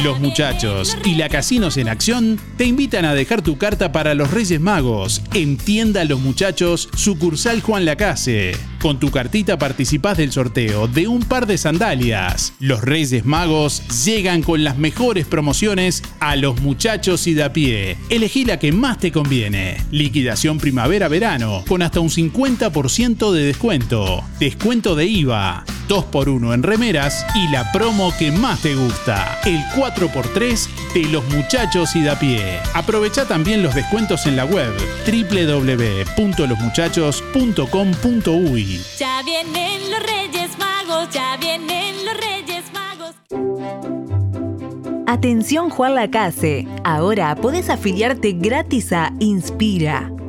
Los muchachos y la Casinos en Acción te invitan a dejar tu carta para los Reyes Magos en Tienda Los Muchachos, sucursal Juan Lacase. Con tu cartita participás del sorteo de un par de sandalias. Los Reyes Magos llegan con las mejores promociones a los muchachos y de a pie. Elegí la que más te conviene. Liquidación primavera-verano con hasta un 50% de descuento. Descuento de IVA. 2x1 en remeras y la promo que más te gusta. El 4x3 de los muchachos y de a pie. Aprovecha también los descuentos en la web www.losmuchachos.com.uy ya vienen los Reyes Magos, ya vienen los Reyes Magos. Atención Juan Lacase, ahora podés afiliarte gratis a Inspira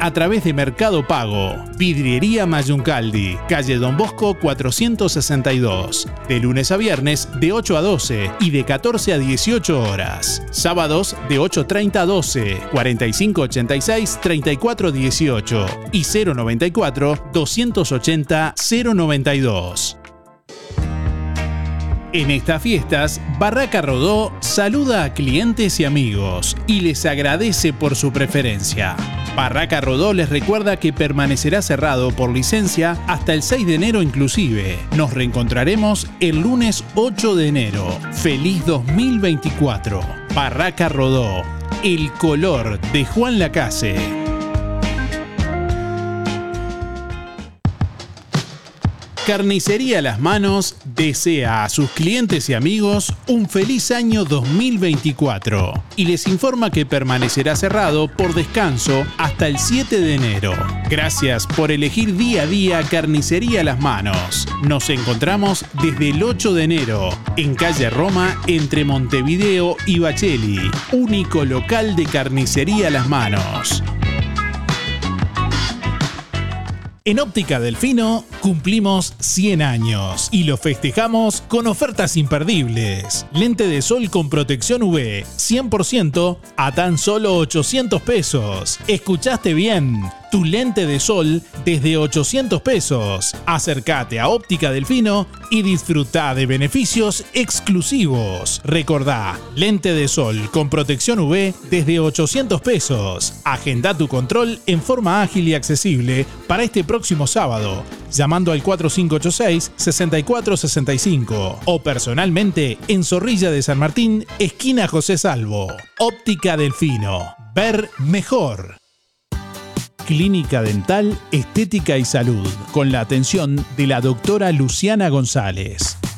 a través de Mercado Pago. Vidriería Mayuncaldi, calle Don Bosco 462. De lunes a viernes de 8 a 12 y de 14 a 18 horas. Sábados de 8.30 a 12, 4586 3418 y 094 280 092. En estas fiestas, Barraca Rodó saluda a clientes y amigos y les agradece por su preferencia. Barraca Rodó les recuerda que permanecerá cerrado por licencia hasta el 6 de enero inclusive. Nos reencontraremos el lunes 8 de enero. Feliz 2024. Barraca Rodó, el color de Juan Lacase. Carnicería Las Manos desea a sus clientes y amigos un feliz año 2024 y les informa que permanecerá cerrado por descanso hasta el 7 de enero. Gracias por elegir día a día Carnicería Las Manos. Nos encontramos desde el 8 de enero en calle Roma entre Montevideo y Bacheli, único local de Carnicería Las Manos. En Óptica Delfino cumplimos 100 años y lo festejamos con ofertas imperdibles. Lente de sol con protección UV 100% a tan solo 800 pesos. ¿Escuchaste bien? Tu lente de sol desde 800 pesos. Acércate a Óptica Delfino y disfruta de beneficios exclusivos. Recordá, lente de sol con protección UV desde 800 pesos. Agenda tu control en forma ágil y accesible para este próximo sábado, llamando al 4586-6465 o personalmente en Zorrilla de San Martín, esquina José Salvo. Óptica Delfino. Ver mejor. Clínica Dental, Estética y Salud, con la atención de la doctora Luciana González.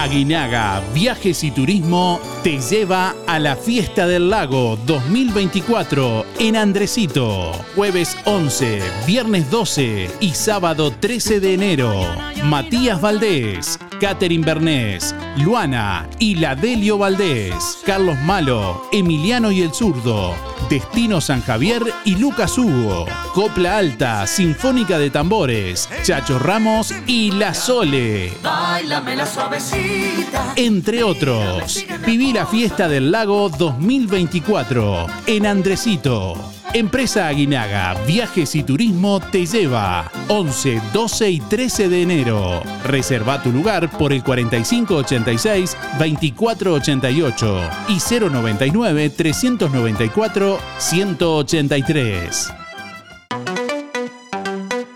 Aguinaga Viajes y Turismo te lleva a la Fiesta del Lago 2024 en Andresito. Jueves 11, viernes 12 y sábado 13 de enero. Matías Valdés, Catherine Bernés, Luana y Ladelio Valdés, Carlos Malo, Emiliano y el Zurdo, Destino San Javier y Lucas Hugo, Copla Alta, Sinfónica de Tambores, Chacho Ramos y La Sole. Báilame la suavecita. Entre otros, viví la fiesta del lago 2024 en Andresito. Empresa Aguinaga, Viajes y Turismo te lleva 11, 12 y 13 de enero. Reserva tu lugar por el 4586 2488 y 099 394 183.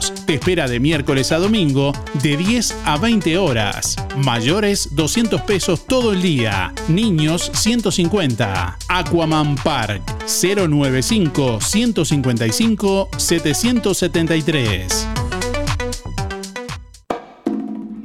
te espera de miércoles a domingo de 10 a 20 horas. Mayores 200 pesos todo el día. Niños 150. Aquaman Park 095 155 773.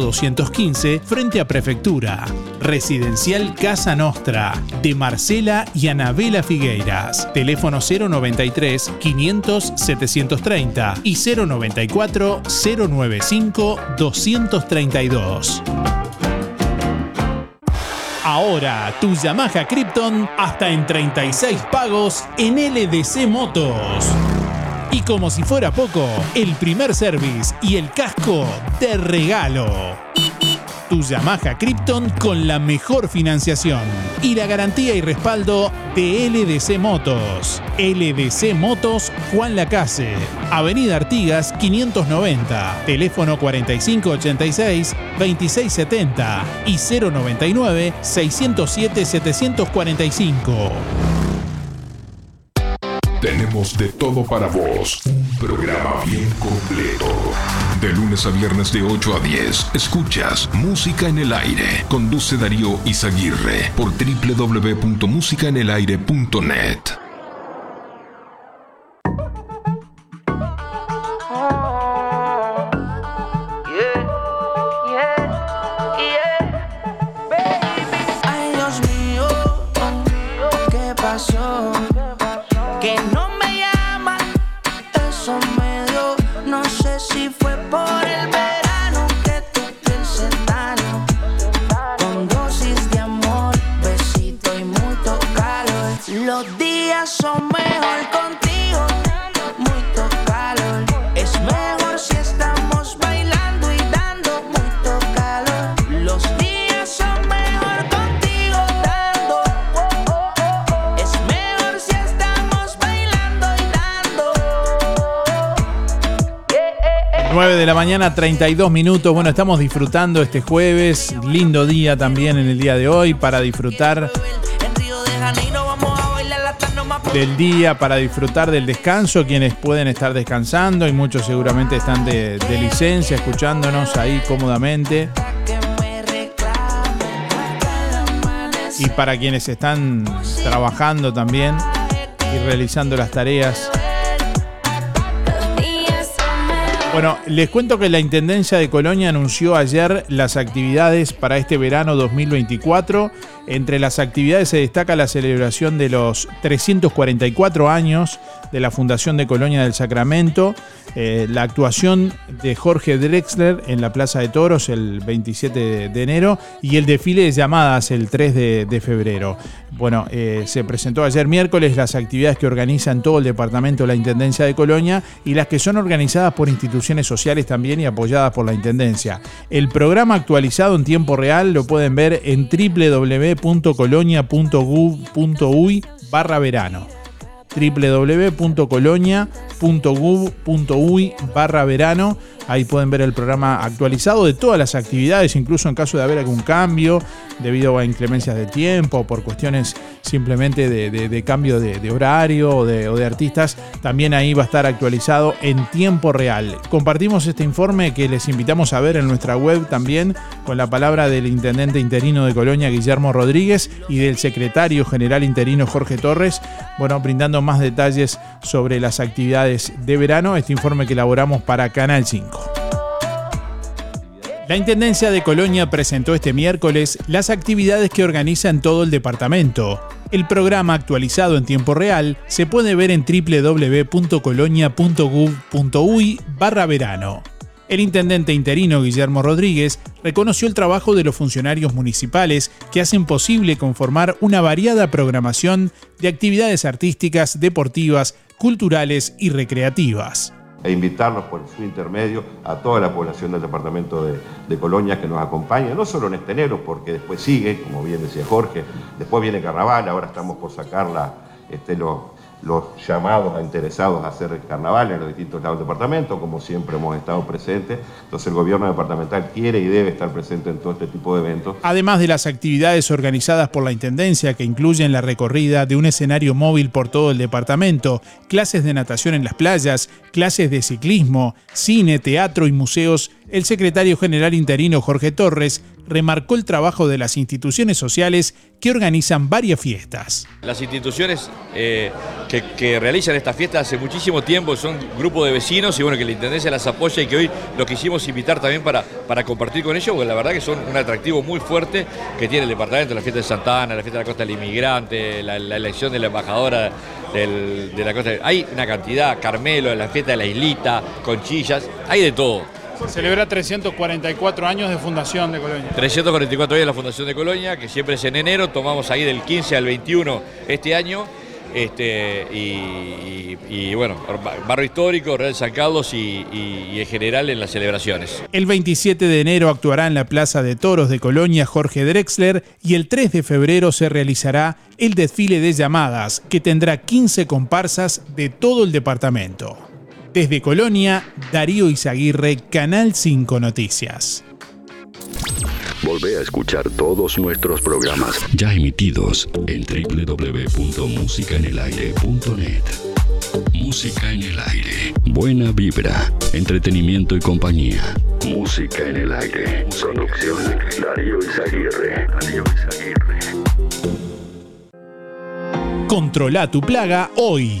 215, frente a Prefectura. Residencial Casa Nostra, de Marcela y Anabela Figueiras. Teléfono 093 500 730 y 094 095 232. Ahora, tu Yamaha Krypton hasta en 36 pagos en LDC Motos. Y como si fuera poco, el primer service y el casco de regalo. Tu Yamaha Krypton con la mejor financiación y la garantía y respaldo de LDC Motos. LDC Motos Juan Lacase, Avenida Artigas 590, teléfono 4586-2670 y 099-607-745. Tenemos de todo para vos. Un programa bien completo. De lunes a viernes de 8 a 10, escuchas Música en el Aire. Conduce Darío Izaguirre por www.musicaenelaire.net. de la mañana, 32 minutos. Bueno, estamos disfrutando este jueves. Lindo día también en el día de hoy para disfrutar del día, para disfrutar del descanso. Quienes pueden estar descansando y muchos seguramente están de, de licencia escuchándonos ahí cómodamente. Y para quienes están trabajando también y realizando las tareas. Bueno, les cuento que la Intendencia de Colonia anunció ayer las actividades para este verano 2024. Entre las actividades se destaca la celebración de los 344 años de la Fundación de Colonia del Sacramento, eh, la actuación de Jorge Drexler en la Plaza de Toros el 27 de enero y el desfile de llamadas el 3 de, febrero. Bueno, eh, se presentó ayer miércoles las actividades que organizan todo el departamento de la Intendencia de Colonia y las que son organizadas por instituciones sociales también y apoyadas por la Intendencia. El programa actualizado en tiempo real lo pueden ver en www.colonia.gov.uy barra verano www.colonia.gov.uy barra verano. Ahí pueden ver el programa actualizado de todas las actividades, incluso en caso de haber algún cambio debido a inclemencias de tiempo por cuestiones simplemente de, cambio de, horario o o de artistas. También ahí va a estar actualizado en tiempo real. Compartimos este informe que les invitamos a ver en nuestra web también con la palabra del intendente interino de Colonia, Guillermo Rodríguez, y del secretario general interino Jorge Torres, bueno, brindando más detalles sobre las actividades de verano, este informe que elaboramos para Canal 5. La Intendencia de Colonia presentó este miércoles las actividades que organiza en todo el departamento. El programa actualizado en tiempo real se puede ver en www.colonia.gov.uy barra verano. El intendente interino Guillermo Rodríguez reconoció el trabajo de los funcionarios municipales que hacen posible conformar una variada programación de actividades artísticas, deportivas, culturales y recreativas e invitarlos por su intermedio a toda la población del departamento de, Colonia que nos acompañe, no solo en este enero, porque después sigue, como bien decía Jorge, después viene Carnaval, ahora estamos por sacar este, los, los llamados a interesados a hacer carnaval en los distintos lados del departamento, como siempre hemos estado presentes. Entonces el gobierno departamental quiere y debe estar presente en todo este tipo de eventos. Además de las actividades organizadas por la Intendencia, que incluyen la recorrida de un escenario móvil por todo el departamento, clases de natación en las playas, clases de ciclismo, cine, teatro y museos, el secretario general interino Jorge Torres remarcó el trabajo de las instituciones sociales que organizan varias fiestas. Las instituciones eh, que, realizan estas fiestas hace muchísimo tiempo son grupos de vecinos y bueno, que la Intendencia las apoya y que hoy los quisimos invitar también para, para compartir con ellos, porque la verdad que son un atractivo muy fuerte que tiene el departamento, la fiesta de Santana, la fiesta de la Costa del Inmigrante, la, elección de la embajadora de la Costa. Hay una cantidad, Carmelo, la fiesta de la Islita, Conchillas, hay de todo. Celebra 344 años de fundación de Colonia. 344 años de la fundación de Colonia, que siempre es en enero, tomamos ahí del 15 al 21 este año. Este, y, bueno, barro histórico, Real San Carlos y, y, en general en las celebraciones. El 27 de enero actuará en la Plaza de Toros de Colonia Jorge Drexler y el 3 de febrero se realizará el desfile de llamadas que tendrá 15 comparsas de todo el departamento. Desde Colonia, Darío Izaguirre, Canal 5 Noticias. Volvé a escuchar todos nuestros programas ya emitidos en www.musicaenelaire.net. Música en el aire. Buena vibra, entretenimiento y compañía. Música en el aire. Producción Darío Izaguirre. Darío Izaguirre. Controla tu plaga hoy.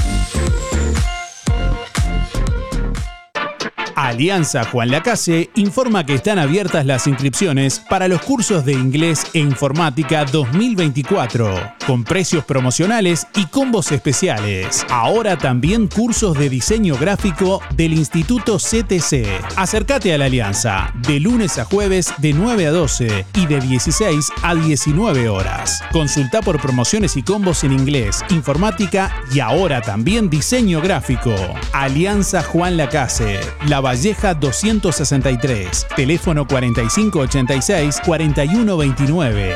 Alianza Juan Lacase informa que están abiertas las inscripciones para los cursos de inglés e informática 2024, con precios promocionales y combos especiales. Ahora también cursos de diseño gráfico del Instituto CTC. Acércate a la Alianza de lunes a jueves de 9 a 12 y de 16 a 19 horas. Consulta por promociones y combos en inglés, informática y ahora también diseño gráfico. Alianza Juan Lacase, La Valleja 263, teléfono 4586-4129.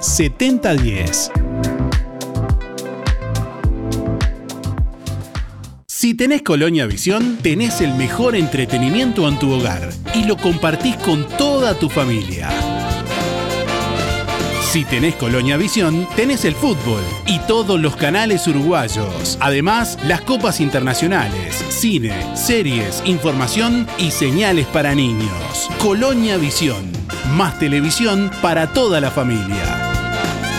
7010. Si tenés Colonia Visión, tenés el mejor entretenimiento en tu hogar y lo compartís con toda tu familia. Si tenés Colonia Visión, tenés el fútbol y todos los canales uruguayos. Además, las copas internacionales, cine, series, información y señales para niños. Colonia Visión. Más televisión para toda la familia.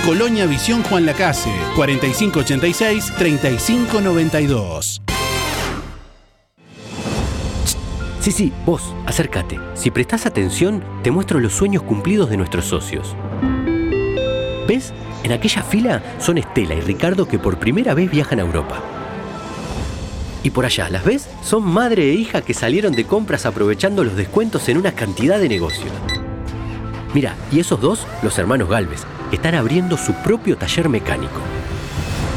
Colonia Visión Juan Lacase, 4586-3592. Sí, sí, vos, acércate. Si prestás atención, te muestro los sueños cumplidos de nuestros socios. ¿Ves? En aquella fila son Estela y Ricardo que por primera vez viajan a Europa. Y por allá, ¿las ves? Son madre e hija que salieron de compras aprovechando los descuentos en una cantidad de negocios. Mira, y esos dos, los hermanos Galvez, están abriendo su propio taller mecánico.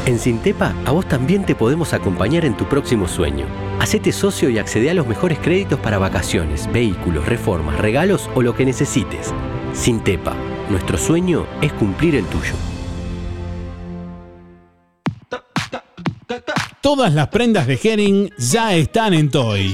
En Sintepa, a vos también te podemos acompañar en tu próximo sueño. Hacete socio y accede a los mejores créditos para vacaciones, vehículos, reformas, regalos o lo que necesites. Sintepa, nuestro sueño es cumplir el tuyo. Todas las prendas de Herring ya están en Toy.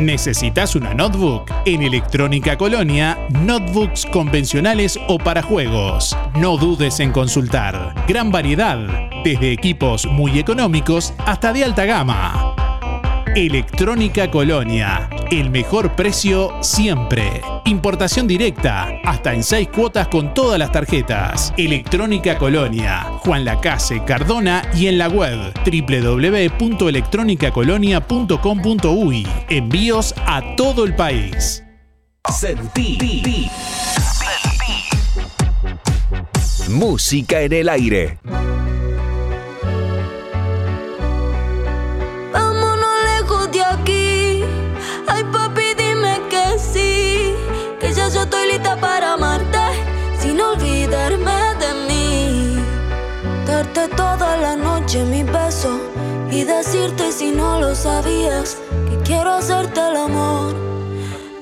¿Necesitas una notebook? En Electrónica Colonia, notebooks convencionales o para juegos. No dudes en consultar. Gran variedad, desde equipos muy económicos hasta de alta gama. Electrónica Colonia, el mejor precio siempre. Importación directa, hasta en 6 cuotas con todas las tarjetas. Electrónica Colonia, Juan Lacase, Cardona y en la web www.electronicacolonia.com.uy. Envíos a todo el país. Sentí. Música en el aire. Beso y decirte si no lo sabías que quiero hacerte el amor,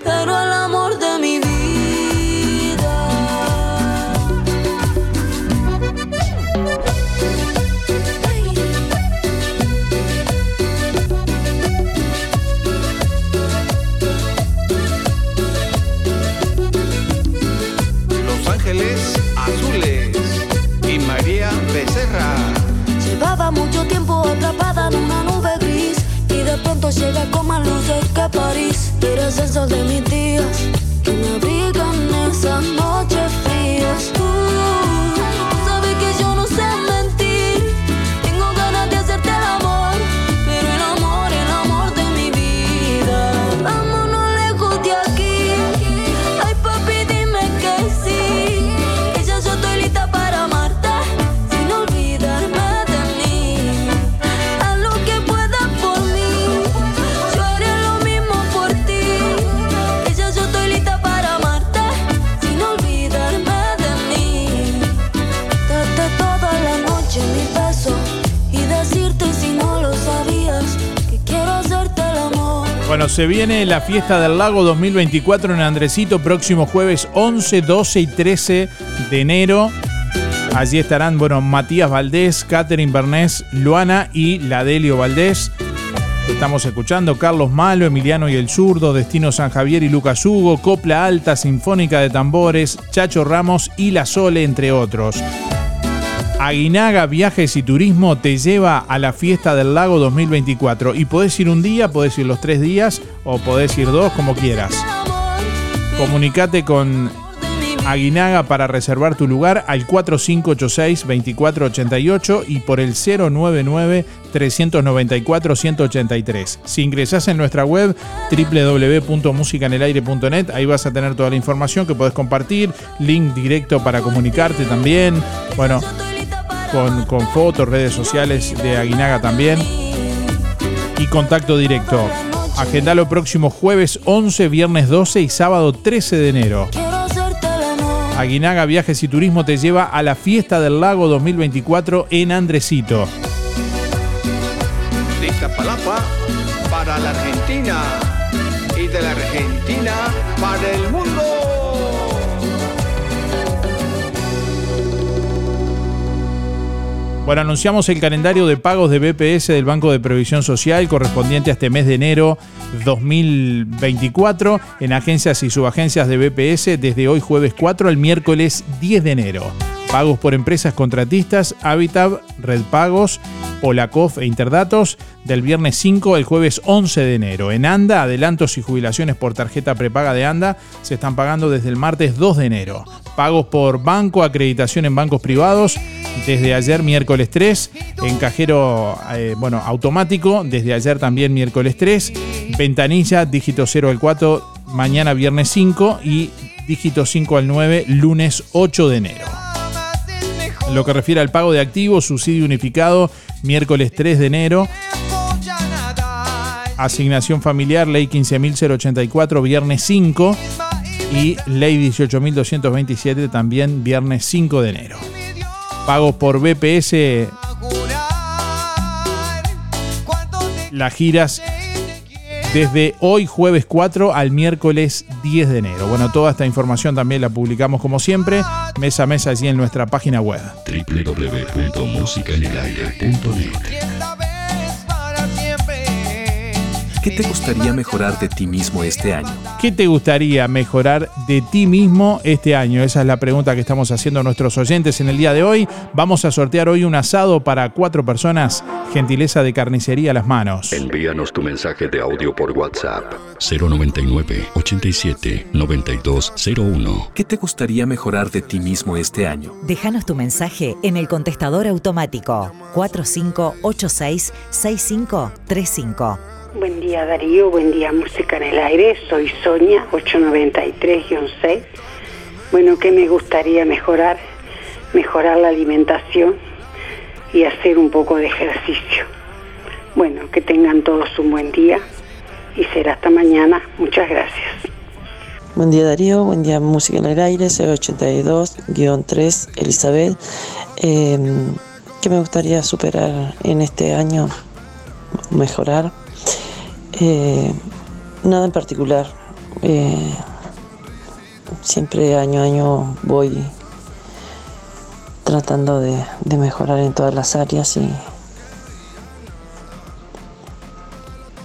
pero el amor de mi vida. Llega con más luces que París. Eres el sol de mis días que me abrigan esas noches Bueno, se viene la fiesta del lago 2024 en Andresito, próximo jueves 11, 12 y 13 de enero. Allí estarán, bueno, Matías Valdés, Catherine Bernés, Luana y Ladelio Valdés. Estamos escuchando Carlos Malo, Emiliano y el Zurdo, Destino San Javier y Lucas Hugo, Copla Alta, Sinfónica de Tambores, Chacho Ramos y La Sole, entre otros. Aguinaga Viajes y Turismo te lleva a la fiesta del lago 2024 y podés ir un día, podés ir los tres días o podés ir dos, como quieras. Comunicate con Aguinaga para reservar tu lugar al 4586-2488 y por el 099-394-183. Si ingresás en nuestra web www.musicanelaire.net, ahí vas a tener toda la información que podés compartir, link directo para comunicarte también, bueno, con, fotos, redes sociales de Aguinaga también y contacto directo. Agendalo próximo jueves 11, viernes 12 y sábado 13 de enero. Aguinaga Viajes y Turismo te lleva a la Fiesta del Lago 2024 en Andresito. De Iztapalapa para la Argentina y de la Argentina para el mundo. Bueno, anunciamos el calendario de pagos de BPS del Banco de Previsión Social correspondiente a este mes de enero 2024 en agencias y subagencias de BPS desde hoy jueves 4 al miércoles 10 de enero. Pagos por empresas contratistas, Habitat, Red Pagos, Polacof e Interdatos del viernes 5 al jueves 11 de enero. En ANDA, adelantos y jubilaciones por tarjeta prepaga de ANDA se están pagando desde el martes 2 de enero. Pagos por banco, acreditación en bancos privados desde ayer miércoles 3. En cajero eh, bueno, automático desde ayer también miércoles 3. Ventanilla, dígito 0 al 4, mañana viernes 5 y dígito 5 al 9, lunes 8 de enero. En lo que refiere al pago de activos, subsidio unificado, miércoles 3 de enero. Asignación familiar, ley 15.084, viernes 5. Y ley 18.227, también viernes 5 de enero. Pagos por BPS. Las giras desde hoy jueves 4 al miércoles 10 de enero. Bueno, toda esta información también la publicamos como siempre, mes a mes allí en nuestra página web. www.musicaenelaire.net ¿Qué te gustaría mejorar de ti mismo este año? ¿Qué te gustaría mejorar de ti mismo este año? Esa es la pregunta que estamos haciendo a nuestros oyentes en el día de hoy. Vamos a sortear hoy un asado para cuatro personas, gentileza de carnicería a las manos. Envíanos tu mensaje de audio por WhatsApp 099 87 9201. ¿Qué te gustaría mejorar de ti mismo este año? Déjanos tu mensaje en el contestador automático 4586-6535. Buen día Darío, buen día Música en el Aire, soy Sonia 893-6. Bueno, ¿qué me gustaría mejorar? Mejorar la alimentación y hacer un poco de ejercicio. Bueno, que tengan todos un buen día y será hasta mañana. Muchas gracias. Buen día Darío, buen día Música en el Aire, 082-3, Elizabeth. ¿Qué ¿Qué me gustaría superar en este año? Mejorar. Eh, nada en particular. Eh, siempre año a año voy tratando de, de mejorar en todas las áreas y,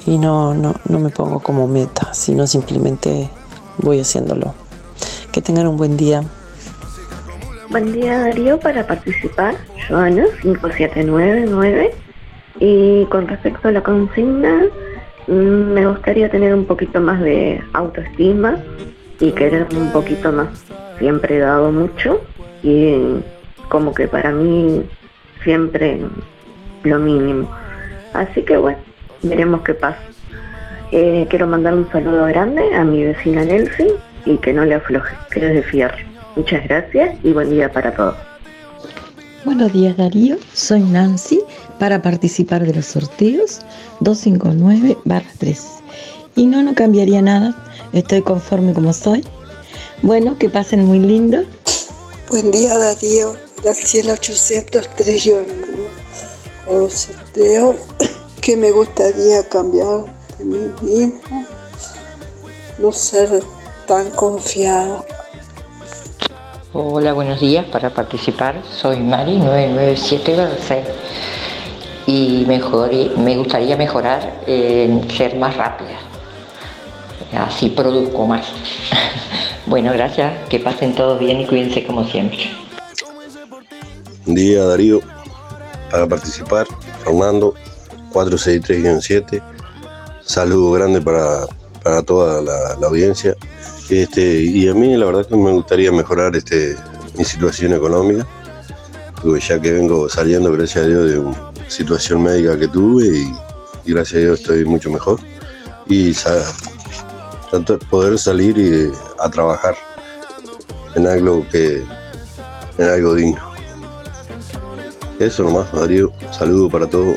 y no, no, no me pongo como meta, sino simplemente voy haciéndolo. Que tengan un buen día. Buen día Darío para participar, Joana 5799 y con respecto a la consigna me gustaría tener un poquito más de autoestima y querer un poquito más. Siempre he dado mucho y como que para mí siempre lo mínimo. Así que bueno, veremos qué pasa. Eh, quiero mandar un saludo grande a mi vecina Nelson y que no le afloje, que es de. Muchas gracias y buen día para todos. Buenos días Darío, soy Nancy para participar de los sorteos 259-3. Y no, no cambiaría nada, estoy conforme como soy. Bueno, que pasen muy lindo. Buen día Darío, Graciela 803 yo con los sorteos que me gustaría cambiar de mí mismo, no ser tan confiado. Hola, buenos días. Para participar soy Mari 997 y mejor, me gustaría mejorar en ser más rápida. Así produzco más. bueno, gracias. Que pasen todos bien y cuídense como siempre. Buen día Darío. Para participar, Fernando 463-7. Saludo grande para, para toda la audiencia. Este, y a mí la verdad que me gustaría mejorar este, mi situación económica, porque ya que vengo saliendo, gracias a Dios, de una situación médica que tuve y, gracias a Dios estoy mucho mejor. Y tanto poder salir y, a trabajar en algo que en algo digno. Eso nomás, Darío. Saludo para todos.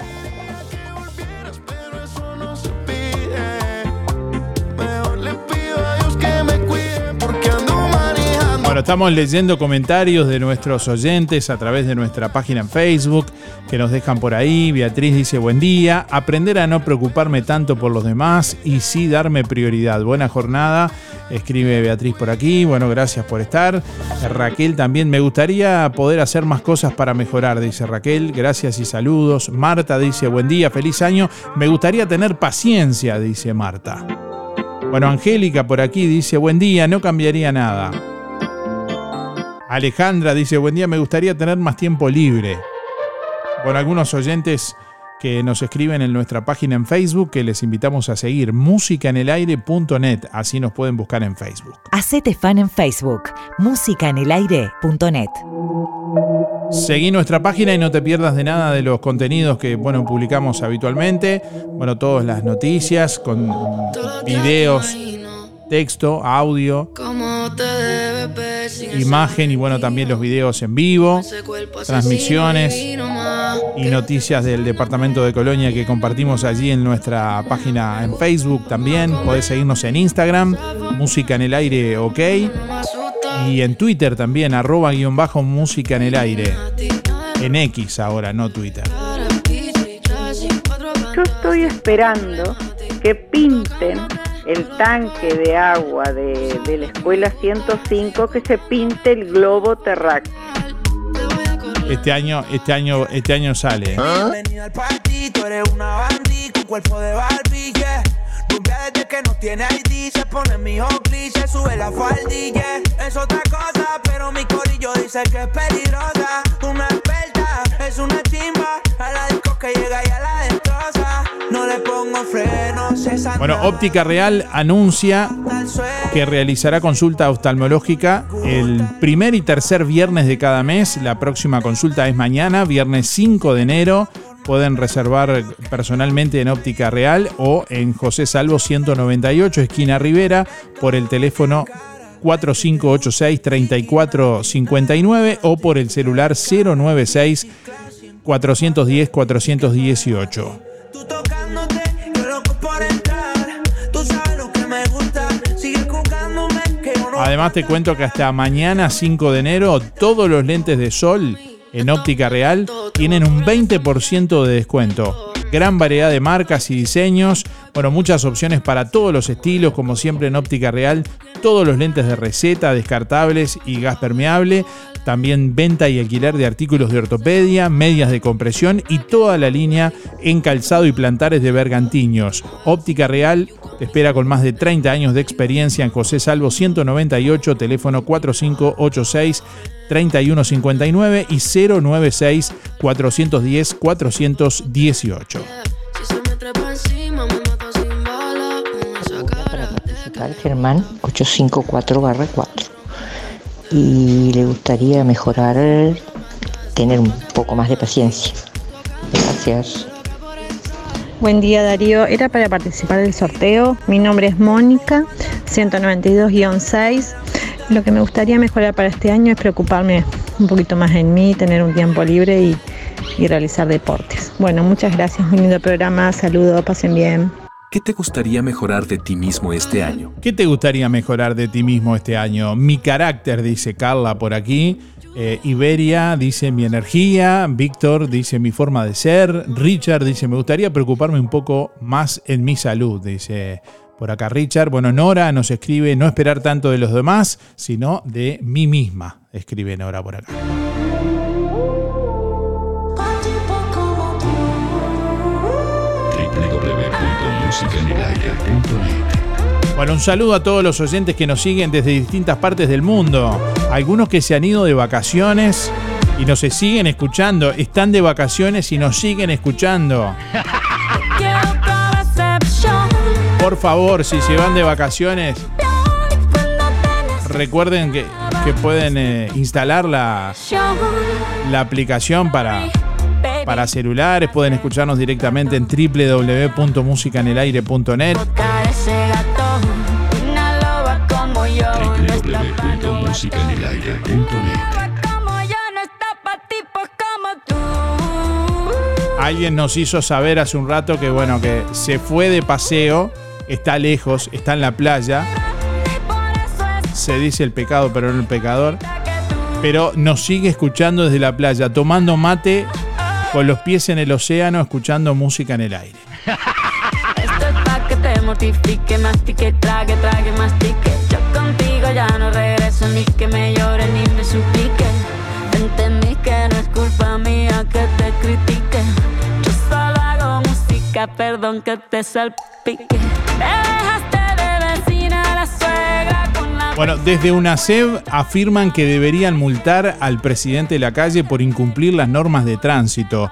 Estamos leyendo comentarios de nuestros oyentes a través de nuestra página en Facebook que nos dejan por ahí. Beatriz dice buen día, aprender a no preocuparme tanto por los demás y sí darme prioridad. Buena jornada, escribe Beatriz por aquí. Bueno, gracias por estar. Raquel también, me gustaría poder hacer más cosas para mejorar, dice Raquel. Gracias y saludos. Marta dice buen día, feliz año. Me gustaría tener paciencia, dice Marta. Bueno, Angélica por aquí dice buen día, no cambiaría nada. Alejandra dice, buen día, me gustaría tener más tiempo libre. Bueno, algunos oyentes que nos escriben en nuestra página en Facebook que les invitamos a seguir musicaenelaire.net, así nos pueden buscar en Facebook. Hacete fan en Facebook, musicaenelaire.net. Seguí nuestra página y no te pierdas de nada de los contenidos que bueno, publicamos habitualmente. Bueno, todas las noticias con videos, texto, audio, imagen y bueno, también los videos en vivo, transmisiones y noticias del departamento de Colonia que compartimos allí en nuestra página en Facebook también. Podés seguirnos en Instagram, Música en el Aire OK. Y en Twitter también, arroba guion bajo música en el aire. En X ahora, no Twitter. Yo estoy esperando que pinten el tanque de agua de, de la escuela 105, que se pinte el globo terráqueo. Este año, este año, este año sale. ¿eh? De. Rubia desde que no tiene ID, se pone mi se sube la faldilla. Es otra cosa, pero mi corillo dice que es peligrosa. Una experta, es una chimba, a la disco que llega y a la destroza. No le pongo frenos, esa Bueno, Óptica Real anuncia que realizará consulta oftalmológica el primer y tercer viernes de cada mes. La próxima consulta es mañana, viernes 5 de enero. Pueden reservar personalmente en Óptica Real o en José Salvo 198, esquina Rivera, por el teléfono 4586-3459 o por el celular 096 410 418. Además te cuento que hasta mañana 5 de enero todos los lentes de sol en óptica real tienen un 20% de descuento. Gran variedad de marcas y diseños, bueno, muchas opciones para todos los estilos, como siempre en óptica real, todos los lentes de receta, descartables y gas permeable, también venta y alquiler de artículos de ortopedia, medias de compresión y toda la línea en calzado y plantares de bergantiños. Óptica Real te espera con más de 30 años de experiencia en José Salvo 198, teléfono 4586 3159 y 096 410 418. Tal Germán 854 4 y le gustaría mejorar, tener un poco más de paciencia. Gracias. Buen día Darío, era para participar del sorteo. Mi nombre es Mónica, 192-6. Lo que me gustaría mejorar para este año es preocuparme un poquito más en mí, tener un tiempo libre y, y realizar deportes. Bueno, muchas gracias, muy lindo programa, saludos, pasen bien. ¿Qué te gustaría mejorar de ti mismo este año? ¿Qué te gustaría mejorar de ti mismo este año? Mi carácter, dice Carla por aquí. Eh, Iberia dice mi energía. Víctor dice mi forma de ser. Richard dice me gustaría preocuparme un poco más en mi salud, dice por acá Richard. Bueno, Nora nos escribe no esperar tanto de los demás, sino de mí misma, escribe Nora por acá. Bueno, un saludo a todos los oyentes que nos siguen desde distintas partes del mundo. Algunos que se han ido de vacaciones y nos siguen escuchando. Están de vacaciones y nos siguen escuchando. Por favor, si se van de vacaciones, recuerden que, pueden eh, instalar la, la aplicación para, para celulares. Pueden escucharnos directamente en www.musicanelaire.net. Alguien nos hizo saber hace un rato que bueno, que se fue de paseo, está lejos, está en la playa. Se dice el pecado, pero no el pecador. Pero nos sigue escuchando desde la playa, tomando mate con los pies en el océano, escuchando música en el aire. Esto es pa' que te mortifique, mastique, trague, trague, mastique. Yo contigo ya no regreso, ni que me llore ni me suplique. Entendí que no es culpa mía que te critique. Yo solo hago música, perdón que te salpique. Te dejaste de Bueno, desde UNACEB afirman que deberían multar al presidente de la calle por incumplir las normas de tránsito.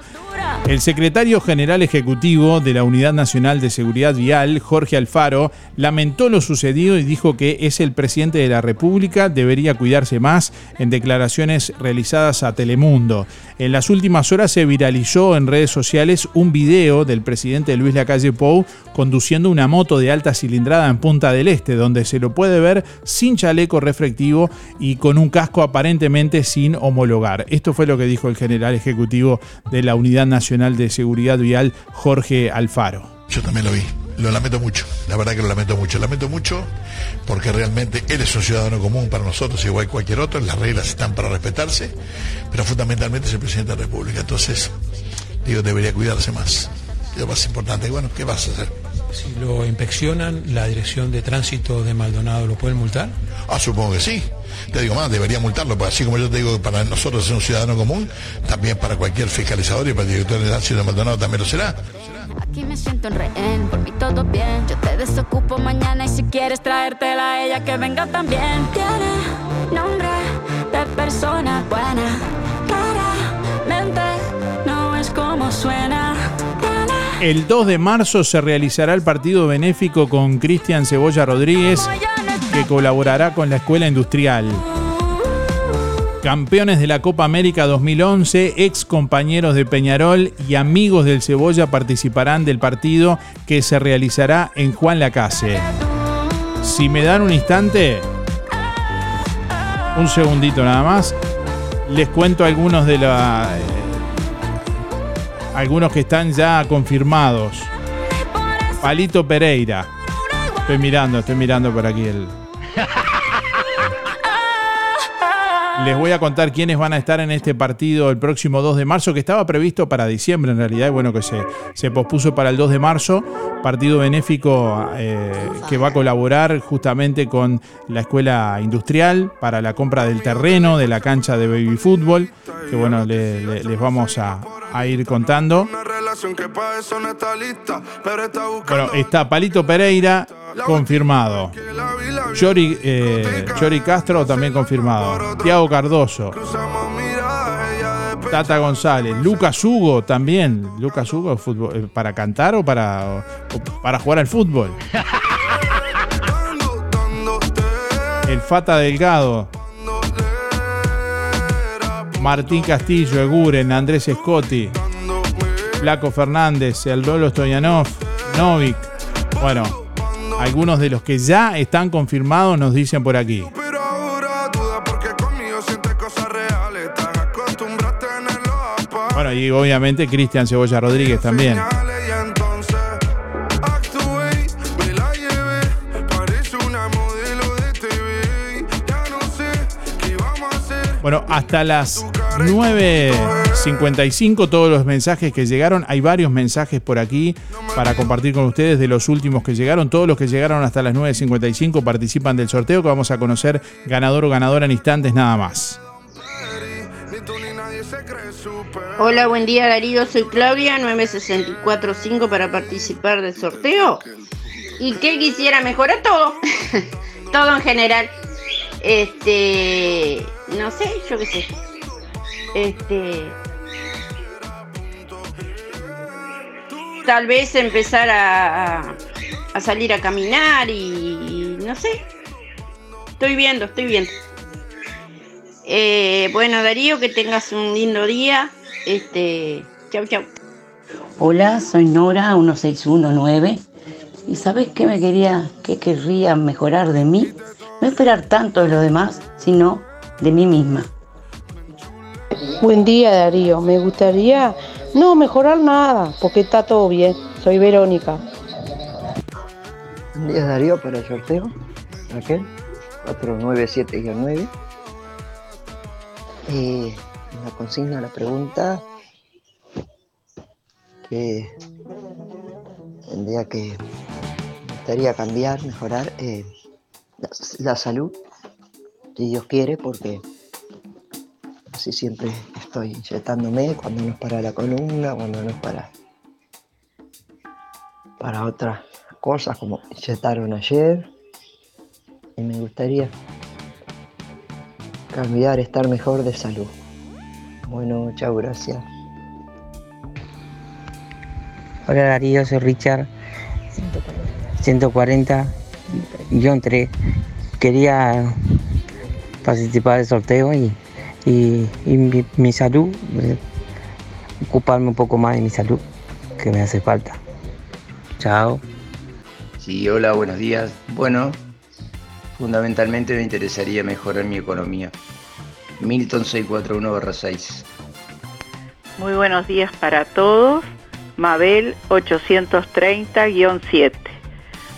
El secretario general ejecutivo de la Unidad Nacional de Seguridad Vial, Jorge Alfaro, lamentó lo sucedido y dijo que es el presidente de la República, debería cuidarse más en declaraciones realizadas a Telemundo. En las últimas horas se viralizó en redes sociales un video del presidente Luis Lacalle Pou conduciendo una moto de alta cilindrada en Punta del Este, donde se lo puede ver sin chaleco reflectivo y con un casco aparentemente sin homologar. Esto fue lo que dijo el general ejecutivo de la Unidad Nacional de Seguridad Vial, Jorge Alfaro. Yo también lo vi. Lo lamento mucho, la verdad que lo lamento mucho. Lamento mucho porque realmente él es un ciudadano común para nosotros, igual que cualquier otro, las reglas están para respetarse, pero fundamentalmente es el presidente de la República. Entonces, digo, debería cuidarse más. Lo más importante. Bueno, ¿qué vas a hacer? Si lo inspeccionan, la dirección de tránsito de Maldonado lo pueden multar. Ah, supongo que sí. Te digo más, debería multarlo, porque así como yo te digo que para nosotros es un ciudadano común, también para cualquier fiscalizador y para el director de tránsito de Maldonado también lo será. Aquí me siento en rehén, por mí todo bien. Yo te desocupo mañana y si quieres traértela a ella que venga también. Tiene nombre de persona buena. Claramente no es como suena. El 2 de marzo se realizará el partido benéfico con Cristian Cebolla Rodríguez, que colaborará con la Escuela Industrial. Campeones de la Copa América 2011, ex compañeros de Peñarol y amigos del Cebolla participarán del partido que se realizará en Juan Lacase. Si me dan un instante, un segundito nada más, les cuento algunos de la, eh, algunos que están ya confirmados. Palito Pereira. Estoy mirando, estoy mirando por aquí el. Les voy a contar quiénes van a estar en este partido el próximo 2 de marzo, que estaba previsto para diciembre en realidad, y bueno, que se, se pospuso para el 2 de marzo. Partido benéfico eh, que va a colaborar justamente con la Escuela Industrial para la compra del terreno de la cancha de baby fútbol, que bueno, le- le- les vamos a, a ir contando. Bueno, está Palito Pereira confirmado. Chori, eh, Chori Castro también confirmado. Tiago Cardoso. Tata González. Lucas Hugo también. Lucas Hugo fútbol, eh, para cantar o para, o para jugar al fútbol. El Fata Delgado. Martín Castillo, Eguren, Andrés Scotti. Flaco Fernández, el Lolo Stoyanov, Novik. Bueno, algunos de los que ya están confirmados nos dicen por aquí. Bueno, y obviamente Cristian Cebolla Rodríguez también. Bueno, hasta las 9.55 todos los mensajes que llegaron. Hay varios mensajes por aquí para compartir con ustedes de los últimos que llegaron. Todos los que llegaron hasta las 9.55 participan del sorteo que vamos a conocer ganador o ganadora en instantes nada más. Hola, buen día Darío, soy Claudia, 9645 para participar del sorteo. ¿Y qué quisiera mejorar? Todo, todo en general. Este, no sé, yo qué sé. Este, tal vez empezar a, a- salir a caminar y no sé. Estoy viendo, estoy viendo. Eh, bueno, Darío, que tengas un lindo día. Este, chau, chau. Hola, soy Nora 1619. ¿Y sabes qué me quería, qué querría mejorar de mí? No esperar tanto de los demás, sino de mí misma. Buen día Darío, me gustaría no mejorar nada, porque está todo bien. Soy Verónica. Buen día Darío para el sorteo. Raquel, 497-9. Eh, la consigna, la pregunta que tendría que gustaría cambiar, mejorar eh, la, la salud, si Dios quiere, porque así siempre estoy inyectándome cuando no es para la columna, cuando no es para, para otras cosas como inyectaron ayer. Y me gustaría cambiar, estar mejor de salud. Bueno, chao, gracias. Hola Darío, soy Richard. 140-3. Quería participar del sorteo y, y- y mi, mi salud, eh, ocuparme un poco más de mi salud, que me hace falta. Chao. Sí, hola, buenos días. Bueno, fundamentalmente me interesaría mejorar mi economía. Milton 641-6. Muy buenos días para todos. Mabel 830-7.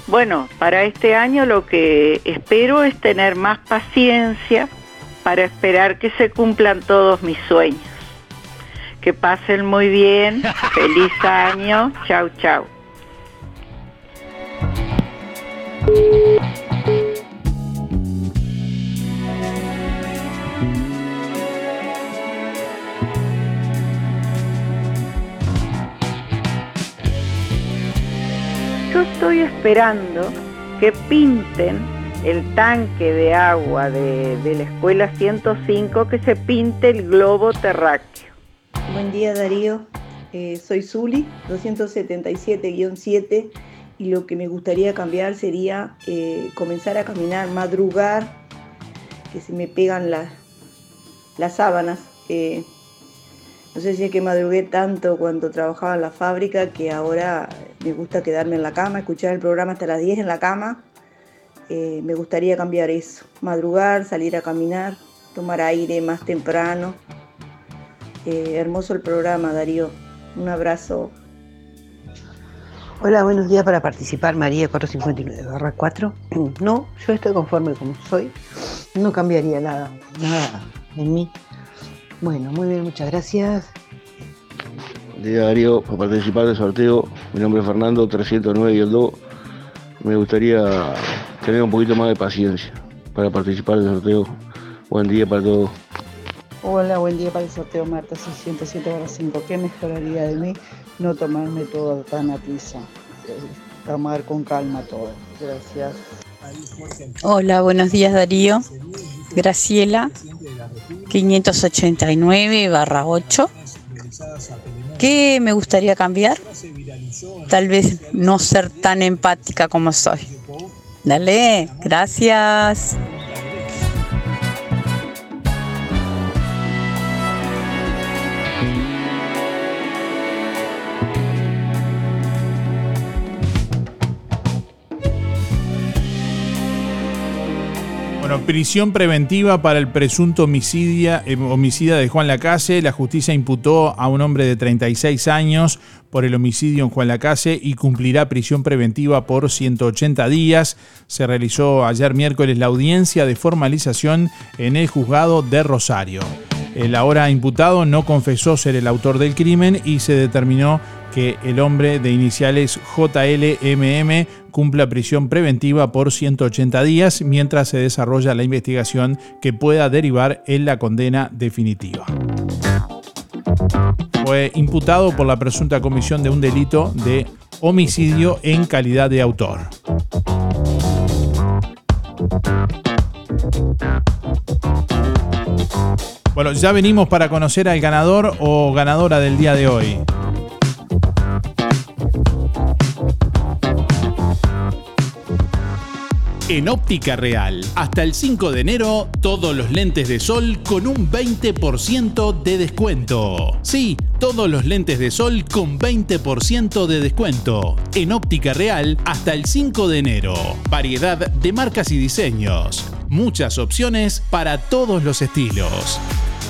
Bueno, para este año lo que espero es tener más paciencia para esperar que se cumplan todos mis sueños. Que pasen muy bien. Feliz año. Chau, chau. Yo estoy esperando que pinten el tanque de agua de, la escuela 105, que se pinte el globo terráqueo. Buen día Darío, Eh, soy Zuli, 277-7 y lo que me gustaría cambiar sería eh, comenzar a caminar, madrugar, que se me pegan las, las sábanas. eh, no sé si es que madrugué tanto cuando trabajaba en la fábrica que ahora me gusta quedarme en la cama, escuchar el programa hasta las 10 en la cama. Eh, me gustaría cambiar eso, madrugar, salir a caminar, tomar aire más temprano. Eh, hermoso el programa, Darío. Un abrazo. Hola, buenos días para participar, María 459 4. No, yo estoy conforme como soy. No cambiaría nada, nada en mí. Bueno, muy bien, muchas gracias. Buen día Darío, para participar del sorteo, mi nombre es Fernando, 309 y el 2. Me gustaría tener un poquito más de paciencia para participar del sorteo. Buen día para todos. Hola, buen día para el sorteo Marta 607 horas 5. ¿Qué mejoraría de mí? No tomarme todo tan a prisa. Tomar con calma todo. Gracias. Hola, buenos días Darío. Graciela, 589 barra 8. ¿Qué me gustaría cambiar? Tal vez no ser tan empática como soy. Dale, gracias. Bueno, prisión preventiva para el presunto homicidia, eh, homicida de Juan Lacase. La justicia imputó a un hombre de 36 años por el homicidio en Juan Lacase y cumplirá prisión preventiva por 180 días. Se realizó ayer miércoles la audiencia de formalización en el juzgado de Rosario. El ahora imputado no confesó ser el autor del crimen y se determinó que el hombre de iniciales JLMM cumpla prisión preventiva por 180 días mientras se desarrolla la investigación que pueda derivar en la condena definitiva. Fue imputado por la presunta comisión de un delito de homicidio en calidad de autor. Bueno, ya venimos para conocer al ganador o ganadora del día de hoy. En Óptica Real, hasta el 5 de enero, todos los lentes de sol con un 20% de descuento. Sí, todos los lentes de sol con 20% de descuento. En Óptica Real, hasta el 5 de enero. Variedad de marcas y diseños. Muchas opciones para todos los estilos.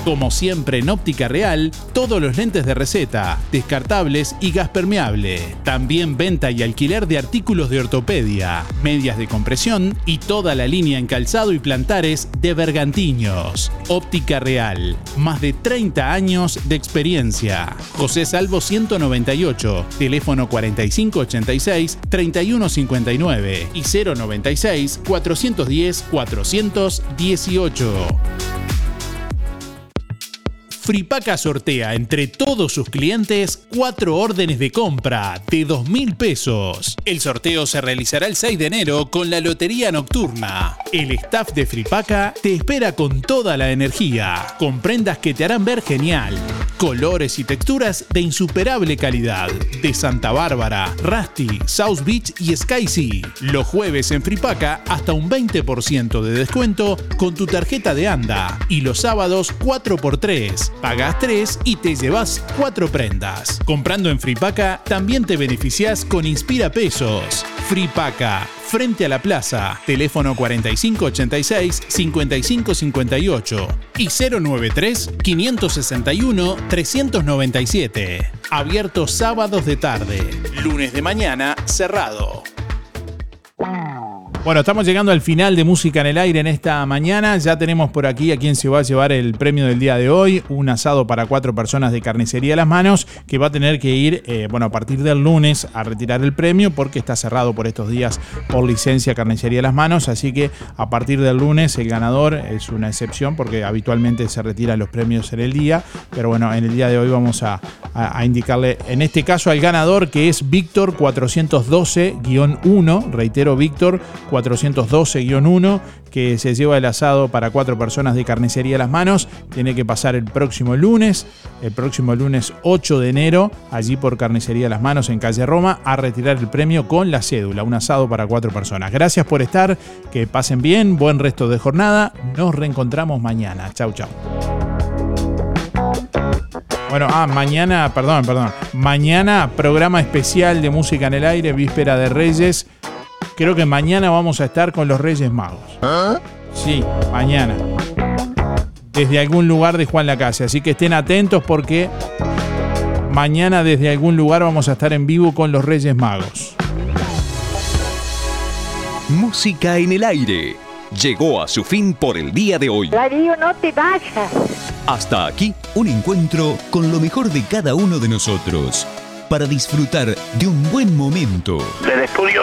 Como siempre en Óptica Real, todos los lentes de receta, descartables y gas permeable. También venta y alquiler de artículos de ortopedia, medias de compresión y toda la línea en calzado y plantares de Bergantiños. Óptica Real, más de 30 años de experiencia. José Salvo 198, teléfono 4586-3159 y 096 410 418. Fripaca sortea entre todos sus clientes cuatro órdenes de compra de 2 mil pesos. El sorteo se realizará el 6 de enero con la Lotería Nocturna. El staff de Fripaca te espera con toda la energía, con prendas que te harán ver genial, colores y texturas de insuperable calidad. De Santa Bárbara, Rusty, South Beach y Sky Sea. Los jueves en Fripaca hasta un 20% de descuento con tu tarjeta de ANDA. Y los sábados 4x3. Pagas 3 y te llevas 4 prendas. Comprando en Fripaca también te beneficias con Inspira Pesos. Fripaca, frente a la plaza. Teléfono 4586-5558 y 093-561-397. Abierto sábados de tarde. Lunes de mañana cerrado. Bueno, estamos llegando al final de Música en el Aire en esta mañana. Ya tenemos por aquí a quien se va a llevar el premio del día de hoy, un asado para cuatro personas de carnicería a las manos, que va a tener que ir, eh, bueno, a partir del lunes a retirar el premio porque está cerrado por estos días por licencia carnicería a las manos. Así que a partir del lunes el ganador es una excepción porque habitualmente se retiran los premios en el día. Pero bueno, en el día de hoy vamos a, a- indicarle, en este caso al ganador, que es Víctor 412-1, reitero, Víctor 412-1, que se lleva el asado para cuatro personas de carnicería a las manos. Tiene que pasar el próximo lunes, el próximo lunes 8 de enero, allí por carnicería a las manos en calle Roma, a retirar el premio con la cédula, un asado para cuatro personas. Gracias por estar, que pasen bien, buen resto de jornada. Nos reencontramos mañana. Chau, chau. Bueno, ah, mañana, perdón, perdón. Mañana programa especial de música en el aire, víspera de Reyes. Creo que mañana vamos a estar con los Reyes Magos. Sí, mañana. Desde algún lugar de Juan Lacase. Así que estén atentos porque mañana desde algún lugar vamos a estar en vivo con los Reyes Magos. Música en el aire. llegó a su fin por el día de hoy. Darío, no te vayas. Hasta aquí, un encuentro con lo mejor de cada uno de nosotros, para disfrutar de un buen momento. Del estudio,